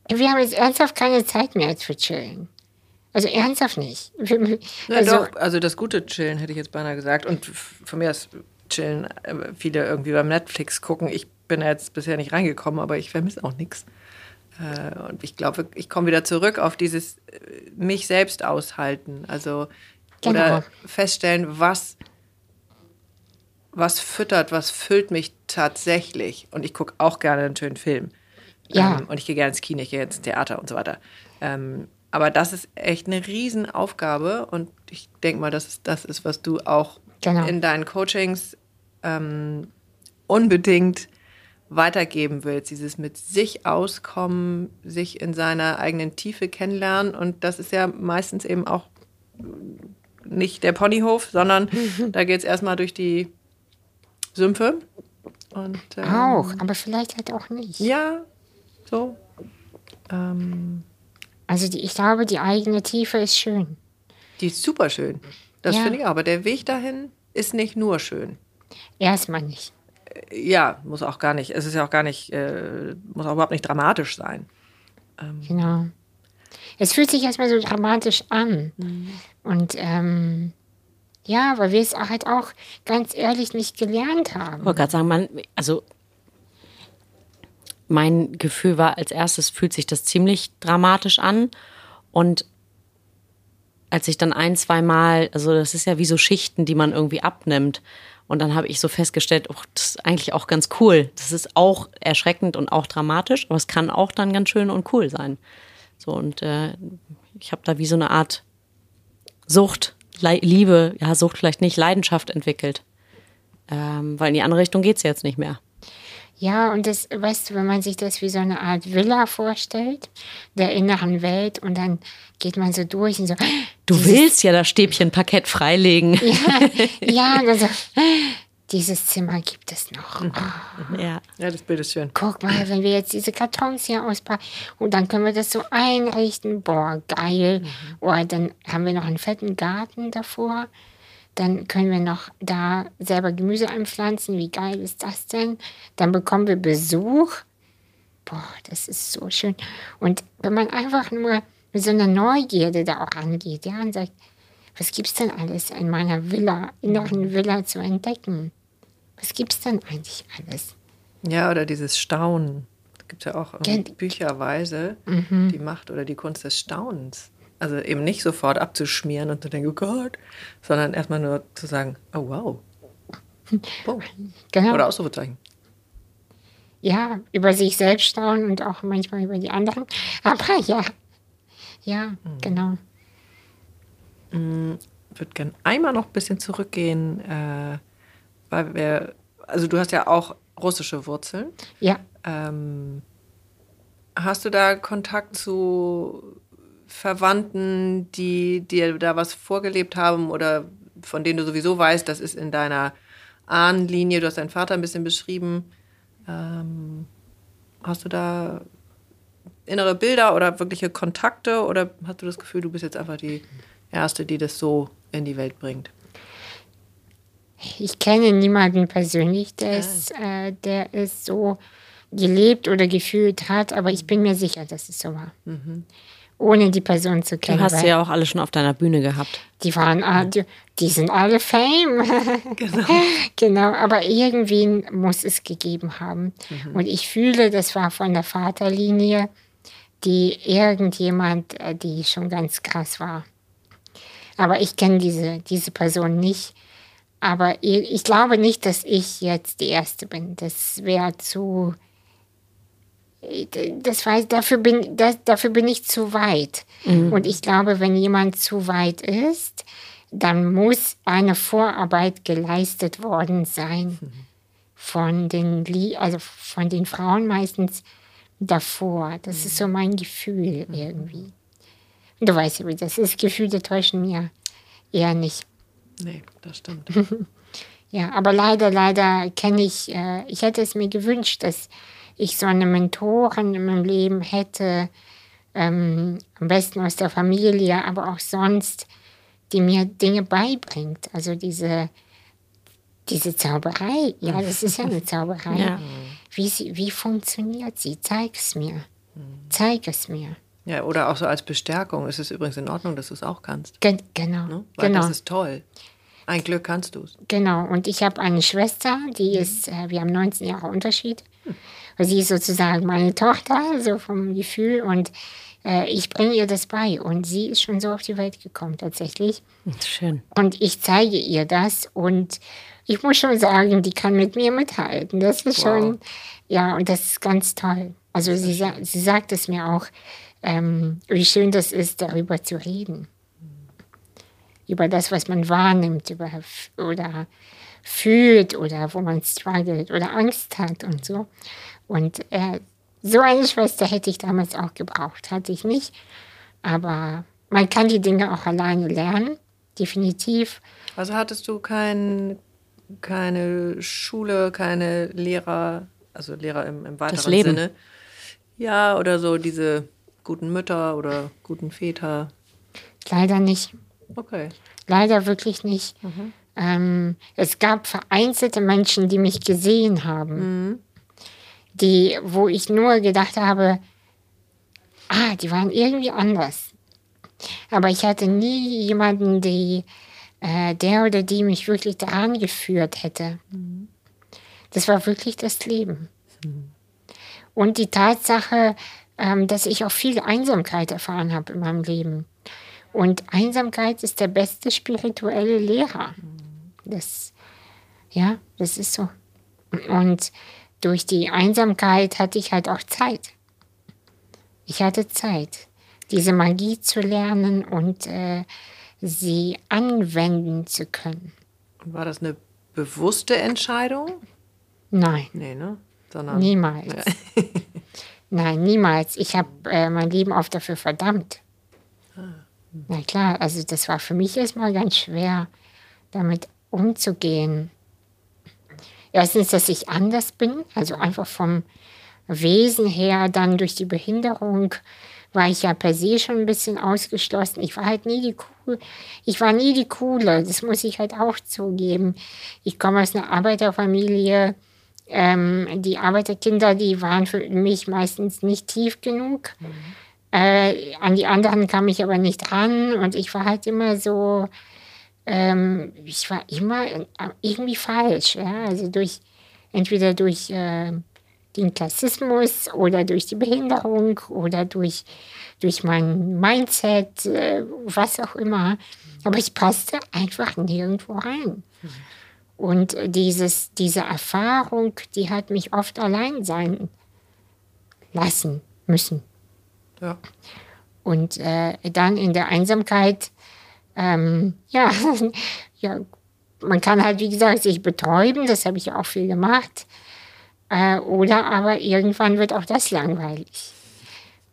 Wir haben jetzt ernsthaft keine Zeit mehr für chillen. Also ernsthaft nicht. Ja, Also, doch, also das gute Chillen hätte ich jetzt beinahe gesagt. Und von mir ist Chillen äh, viele irgendwie beim Netflix gucken. Ich bin ja jetzt bisher nicht reingekommen, aber ich vermisse auch nichts. Äh, Und ich glaube, ich komme wieder zurück auf dieses äh, mich selbst aushalten. Also oder Genau. feststellen, was, was füttert, was füllt mich tatsächlich. Und ich gucke auch gerne einen schönen Film. Ja. Ähm, und ich gehe gerne ins Kino, ich gehe ins Theater und so weiter. Ähm, aber das ist echt eine Riesenaufgabe und ich denke mal, das ist das ist, was du auch Genau. in deinen Coachings ähm, unbedingt weitergeben willst. Dieses mit sich auskommen, sich in seiner eigenen Tiefe kennenlernen und das ist ja meistens eben auch nicht der Ponyhof, sondern da geht es erstmal durch die Sümpfe. Und, ähm, auch, aber vielleicht halt auch nicht. Ja, so. Ähm, Also die, ich glaube, die eigene Tiefe ist schön. die ist super schön. Das Ja. finde ich auch. Aber der Weg dahin ist nicht nur schön. Erstmal nicht. Ja, muss auch gar nicht. Es ist ja auch gar nicht, äh, muss auch überhaupt nicht dramatisch sein. Genau. Es fühlt sich erstmal so dramatisch an. Und ähm, ja, weil wir es auch halt auch ganz ehrlich nicht gelernt haben. Ich wollte gerade sagen, man, also mein Gefühl war, als erstes fühlt sich das ziemlich dramatisch an. Und als ich dann ein, zwei Mal, also das ist ja wie so Schichten, die man irgendwie abnimmt. Und dann habe ich so festgestellt, oh, das ist eigentlich auch ganz cool. Das ist auch erschreckend und auch dramatisch, aber es kann auch dann ganz schön und cool sein. So, und äh, ich habe da wie so eine Art Sucht, Lei- Liebe, ja, Sucht vielleicht nicht, Leidenschaft entwickelt. Ähm, weil in die andere Richtung geht's jetzt nicht mehr. Ja, und das, weißt du, wenn man sich das wie so eine Art Villa vorstellt, der inneren Welt, und dann geht man so durch und so, Du willst ja das Stäbchen Parkett freilegen. ja, und dann so, dieses Zimmer gibt es noch. Mhm. Oh. Ja. Ja, das Bild ist schön. Guck mal, wenn wir jetzt diese Kartons hier auspacken und dann können wir das so einrichten. Boah, geil. Oder dann haben wir noch einen fetten Garten davor. Dann können wir noch da selber Gemüse einpflanzen. Wie geil ist das denn? Dann bekommen wir Besuch. Boah, das ist so schön. Und wenn man einfach nur mit so einer Neugierde da auch angeht, ja, und sagt, was gibt's denn alles in meiner Villa, inneren Villa zu entdecken? Was gibt's denn eigentlich alles? Ja, oder dieses Staunen. Es gibt ja auch bücherweise die Macht oder die Kunst des Staunens. Also eben nicht sofort abzuschmieren und zu denken, oh Gott, sondern erstmal nur zu sagen, oh wow. Punkt. Genau. Oder Ausrufezeichen. ja, über sich selbst staunen und auch manchmal über die anderen. Aber ja, ja, genau. Ich würde gerne einmal noch ein bisschen zurückgehen, äh, weil wir, also du hast ja auch russische Wurzeln. Ja, Ähm, hast du da Kontakt zu Verwandten, die dir da was vorgelebt haben oder von denen du sowieso weißt, das ist in deiner Ahnenlinie, du hast deinen Vater ein bisschen beschrieben. Ähm, hast du da innere Bilder oder wirkliche Kontakte oder hast du das Gefühl, du bist jetzt einfach die Erste, die das so in die Welt bringt? ich kenne niemanden persönlich, der, es, äh, der es so gelebt oder gefühlt hat, aber ich bin mir sicher, dass es so war. Ohne die Person zu Du kennen. hast weil sie ja auch alle schon auf deiner Bühne gehabt. Die waren, ah, die, die sind alle Fame. Genau. genau, aber irgendwie muss es gegeben haben. Und ich fühle, das war von der Vaterlinie, die irgendjemand, äh, die schon ganz krass war. Aber ich kenne diese, diese Person nicht. Aber ich, ich glaube nicht, dass ich jetzt die Erste bin. Das wäre zu. Das weiß, dafür, bin, das, dafür bin ich zu weit. Und ich glaube, wenn jemand zu weit ist, dann muss eine Vorarbeit geleistet worden sein von den, also von den Frauen meistens davor. Das ist so mein Gefühl irgendwie. Und du weißt ja, wie das ist. Gefühle täuschen mir eher nicht. Nee, das stimmt. Ja, aber leider, leider kenne ich, äh, ich hätte es mir gewünscht, dass ich so eine Mentorin in meinem Leben hätte, ähm, am besten aus der Familie, aber auch sonst, die mir Dinge beibringt. Also diese, diese Zauberei, ja, das ist ja eine Zauberei. Ja. Wie, sie, wie funktioniert sie? Zeig es mir. Zeig es mir. Ja, oder auch so als Bestärkung. Es ist übrigens in Ordnung, dass du es auch kannst. Gen genau. Ne? Weil genau. das ist toll. Ein Glück kannst du es. Genau, und ich habe eine Schwester, die ist, äh, wir haben 19 Jahre Unterschied. Und sie ist sozusagen meine Tochter, so vom Gefühl. Und äh, ich bringe ihr das bei. Und sie ist schon so auf die Welt gekommen, tatsächlich. Schön. Und ich zeige ihr das. Und ich muss schon sagen, die kann mit mir mithalten. Das ist schon, ja, und das ist ganz toll. Also sie, sie sagt es mir auch, ähm, wie schön das ist, darüber zu reden. Über das, was man wahrnimmt über, oder fühlt oder wo man struggelt oder Angst hat und so. Und äh, so eine Schwester hätte ich damals auch gebraucht. Hatte ich nicht. Aber man kann die Dinge auch alleine lernen, definitiv. Also hattest du kein, keine Schule, keine Lehrer, also Lehrer im, im weiteren Leben. Sinne? Ja, oder so diese guten Mütter oder guten Väter. Leider nicht. Okay. Leider wirklich nicht. Ähm, es gab vereinzelte Menschen, die mich gesehen haben, die, wo ich nur gedacht habe, ah, die waren irgendwie anders. Aber ich hatte nie jemanden, die, äh, der oder die mich wirklich daran geführt hätte. Das war wirklich das Leben. Und die Tatsache, ähm, dass ich auch viel Einsamkeit erfahren habe in meinem Leben. Und Einsamkeit ist der beste spirituelle Lehrer. Das, ja, das ist so. Und durch die Einsamkeit hatte ich halt auch Zeit. Ich hatte Zeit, diese Magie zu lernen und äh, sie anwenden zu können. Und war das eine bewusste Entscheidung? Nein, Nee, ne? Sondern niemals. Nein, niemals. Ich habe äh, mein Leben oft dafür verdammt. Na klar, also das war für mich erstmal ganz schwer, damit umzugehen. Erstens, dass ich anders bin, also einfach vom Wesen her, dann durch die Behinderung war ich ja per se schon ein bisschen ausgeschlossen. Ich war halt nie die cool, ich war nie die coole, das muss ich halt auch zugeben. Ich komme aus einer Arbeiterfamilie. Ähm, die Arbeiterkinder, die waren für mich meistens nicht tief genug. Mhm. Äh, an die anderen kam ich aber nicht ran und ich war halt immer so, ähm, ich war immer irgendwie falsch. Ja? Also durch, entweder durch äh, den Klassismus oder durch die Behinderung oder durch, durch mein Mindset, äh, was auch immer. Aber ich passte einfach nirgendwo rein. Und dieses, diese Erfahrung, die hat mich oft allein sein lassen müssen. Ja. Und äh, dann in der Einsamkeit, ähm, ja, ja, man kann halt, wie gesagt, sich betäuben, das habe ich auch viel gemacht. Äh, oder aber irgendwann wird auch das langweilig.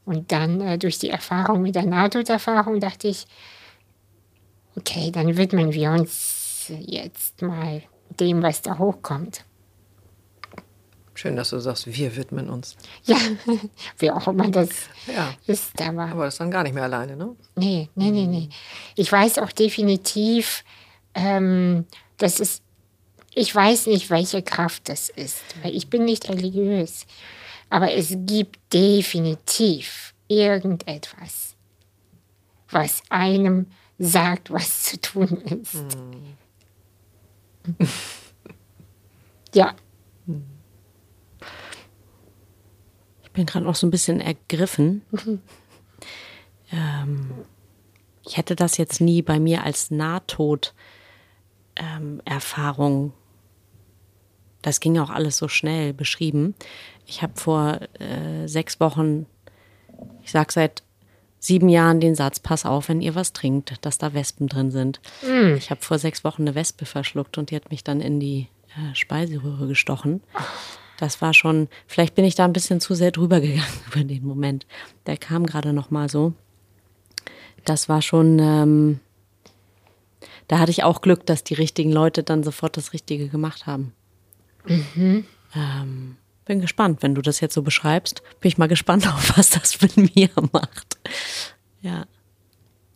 Und dann äh, durch die Erfahrung mit der Nahtoderfahrung dachte ich, okay, dann widmen wir uns jetzt mal dem, was da hochkommt. Schön, dass du sagst, wir widmen uns. Ja, wie auch immer das ja. ist. Aber, aber das ist dann gar nicht mehr alleine, ne? Nee, nee, nee, nee. Ich weiß auch definitiv, ähm, dass es ich weiß nicht, welche Kraft das ist, weil ich bin nicht religiös. Aber es gibt definitiv irgendetwas, was einem sagt, was zu tun ist. Hm. ja. Ich bin gerade noch so ein bisschen ergriffen. ähm, ich hätte das jetzt nie bei mir als Nahtod-Erfahrung ähm, das ging auch alles so schnell beschrieben. Ich habe vor äh, sechs Wochen, ich sag seit sieben Jahren den Satz, pass auf, wenn ihr was trinkt, dass da Wespen drin sind. Mm. Ich habe vor sechs Wochen eine Wespe verschluckt und die hat mich dann in die äh, Speiseröhre gestochen. Das war schon, vielleicht bin ich da ein bisschen zu sehr drüber gegangen über den Moment. Der kam gerade noch mal so. Das war schon, ähm, da hatte ich auch Glück, dass die richtigen Leute dann sofort das Richtige gemacht haben. Mhm. Ähm, bin gespannt, wenn du das jetzt so beschreibst. Bin ich mal gespannt auf, was das mit mir macht. Ja.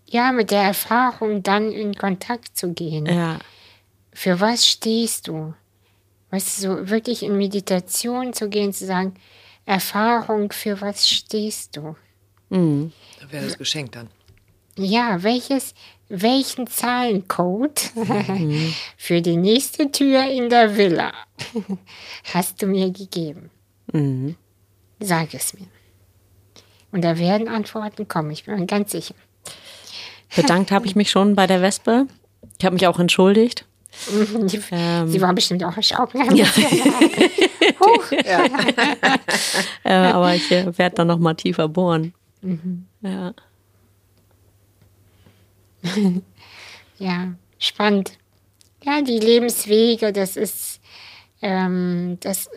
Ja, mit der Erfahrung dann in Kontakt zu gehen. Ja. Für was stehst du? Weißt du, so wirklich in Meditation zu gehen, zu sagen, Erfahrung, für was stehst du? Mhm. Da wäre das Geschenk dann. Ja, welches, welchen Zahlencode mhm. für die nächste Tür in der Villa hast du mir gegeben? Mhm. Sag es mir. Und da werden Antworten kommen, ich bin mir ganz sicher. Bedankt habe ich mich schon bei der Wespe. Ich habe mich auch entschuldigt. Sie, ähm, Sie war bestimmt auch erschrocken. Ja. ja. äh, aber ich äh, werde dann noch mal tiefer bohren. Mhm. Ja. ja, spannend. Ja, die Lebenswege, das ist, ähm, das,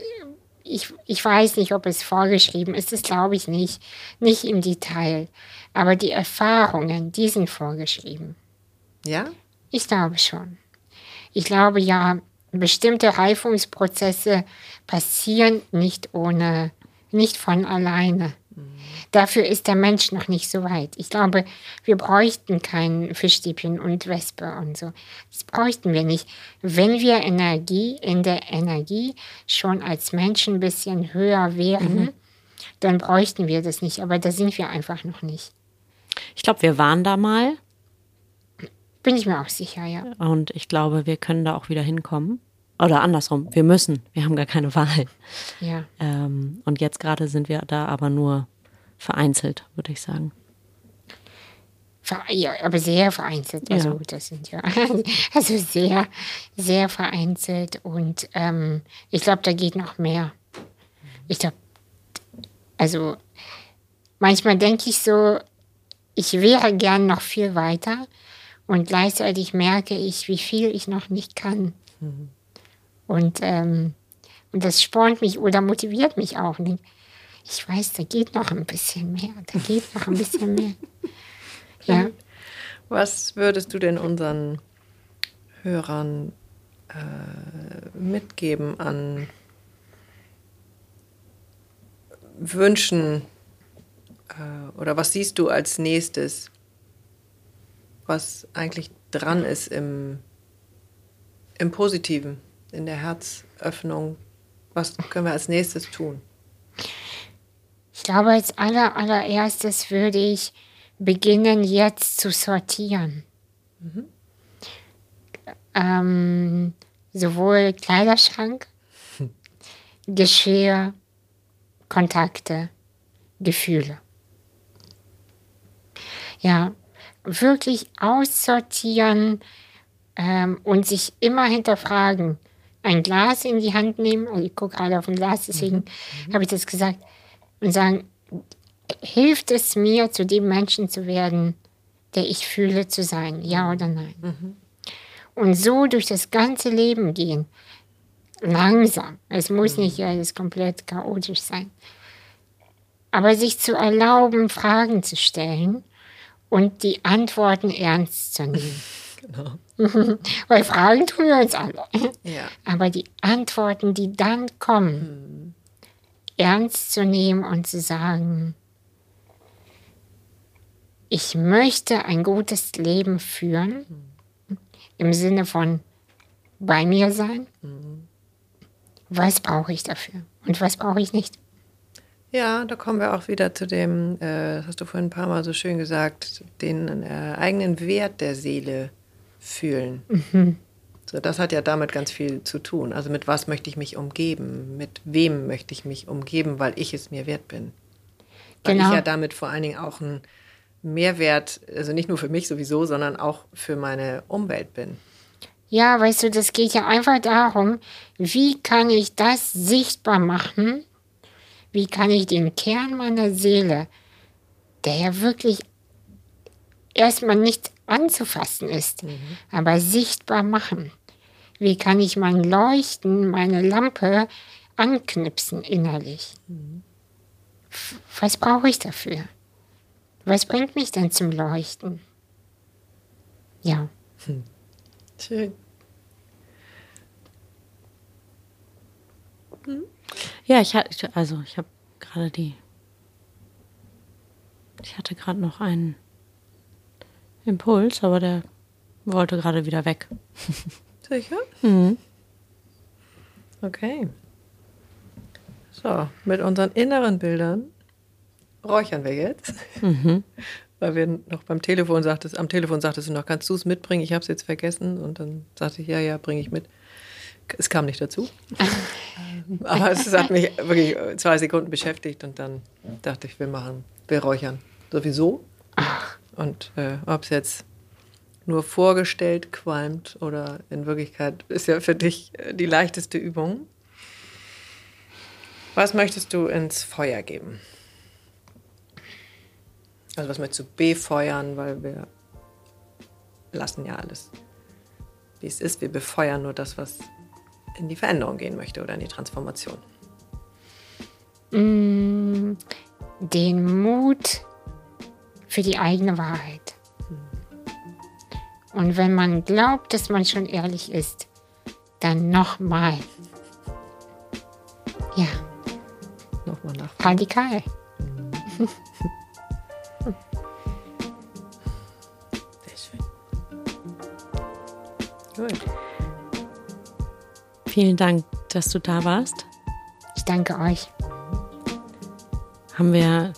ich, ich weiß nicht, ob es vorgeschrieben ist, das glaube ich nicht, nicht im Detail. Aber die Erfahrungen, die sind vorgeschrieben. Ja? Ich glaube schon. Ich glaube ja, bestimmte Reifungsprozesse passieren nicht ohne, nicht von alleine. Dafür ist der Mensch noch nicht so weit. Ich glaube, wir bräuchten kein Fischstäbchen und Wespe und so. Das bräuchten wir nicht. Wenn wir Energie in der Energie schon als Menschen ein bisschen höher wären, mhm. dann bräuchten wir das nicht. Aber da sind wir einfach noch nicht. Ich glaube, wir waren da mal. Bin ich mir auch sicher, ja. Und ich glaube, wir können da auch wieder hinkommen. Oder andersrum, wir müssen. Wir haben gar keine Wahl. Ja. Ähm, und jetzt gerade sind wir da aber nur vereinzelt, würde ich sagen. Ja, aber sehr vereinzelt. Also ja. das sind ja also sehr, sehr vereinzelt und ähm, ich glaube, da geht noch mehr. Ich glaube, also manchmal denke ich so, ich wäre gern noch viel weiter und gleichzeitig merke ich, wie viel ich noch nicht kann. Mhm. Und, ähm, und das spornt mich oder motiviert mich auch. Nicht ich weiß, da geht noch ein bisschen mehr, da geht noch ein bisschen mehr. Ja. Was würdest du denn unseren Hörern äh, mitgeben an Wünschen äh, oder was siehst du als nächstes, was eigentlich dran ist im, im Positiven, in der Herzöffnung? Was können wir als nächstes tun? Ich glaube, als aller, allererstes würde ich beginnen, jetzt zu sortieren. Mhm. Ähm, sowohl Kleiderschrank, Geschirr, Kontakte, Gefühle. Ja, wirklich aussortieren ähm, und sich immer hinterfragen. Ein Glas in die Hand nehmen, also ich gucke gerade auf ein Glas, deswegen mhm. mhm. habe ich das gesagt, und sagen, hilft es mir, zu dem Menschen zu werden, der ich fühle zu sein, ja oder nein? Mhm. Und so durch das ganze Leben gehen, langsam. Es muss mhm. nicht alles komplett chaotisch sein. Aber sich zu erlauben, Fragen zu stellen und die Antworten ernst zu nehmen. Genau. Weil Fragen tun wir uns alle. Ja. Aber die Antworten, die dann kommen, mhm. ernst zu nehmen und zu sagen, ich möchte ein gutes Leben führen, im Sinne von bei mir sein. Was brauche ich dafür und was brauche ich nicht? Ja, da kommen wir auch wieder zu dem, äh, das hast du vorhin ein paar Mal so schön gesagt, den äh, eigenen Wert der Seele fühlen. Mhm. So, das hat ja damit ganz viel zu tun. Also mit was möchte ich mich umgeben? Mit wem möchte ich mich umgeben, weil ich es mir wert bin? Weil genau. ich ja damit vor allen Dingen auch ein Mehrwert, also nicht nur für mich sowieso, sondern auch für meine Umwelt bin. Ja, weißt du, das geht ja einfach darum, wie kann ich das sichtbar machen? Wie kann ich den Kern meiner Seele, der ja wirklich erstmal nicht anzufassen ist, mhm. aber sichtbar machen? Wie kann ich mein Leuchten, meine Lampe anknipsen innerlich? Mhm. Was brauche ich dafür? Was bringt mich denn zum Leuchten? Ja. Hm. Schön. Hm? Ja, ich hatte, also ich habe gerade die, ich hatte gerade noch einen Impuls, aber der wollte gerade wieder weg. Sicher? Mhm. Okay. So, mit unseren inneren Bildern räuchern wir jetzt. Mhm. Weil wir noch beim Telefon sagtest, am Telefon sagtest du noch, kannst du es mitbringen? Ich habe es jetzt vergessen. Und dann sagte ich, ja, ja, bringe ich mit. Es kam nicht dazu. Aber es hat mich wirklich zwei Sekunden beschäftigt und dann dachte ich, wir machen, wir räuchern sowieso. Und äh, ob es jetzt nur vorgestellt qualmt oder in Wirklichkeit ist ja für dich äh, die leichteste Übung. Was möchtest du ins Feuer geben? Also was möchtest du befeuern, weil wir lassen ja alles, wie es ist. Wir befeuern nur das, was in die Veränderung gehen möchte oder in die Transformation. Mm, den Mut für die eigene Wahrheit. Und wenn man glaubt, dass man schon ehrlich ist, dann nochmal. Ja. Nochmal nach. Radikal. Gut. Vielen Dank, dass du da warst. Ich danke euch. Haben wir,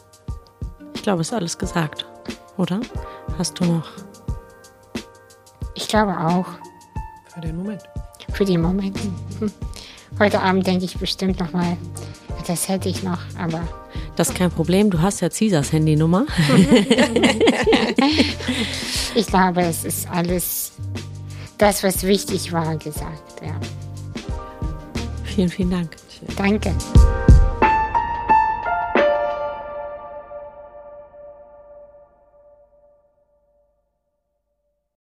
ich glaube, ist alles gesagt, oder? Hast du noch? Ich glaube auch. Für den Moment. Für den Moment. Heute Abend denke ich bestimmt noch mal, das hätte ich noch, aber. Das ist kein Problem, du hast ja Caesars Handynummer. ich glaube, es ist alles das, was wichtig war, gesagt. Ja. Vielen, vielen Dank. Danke.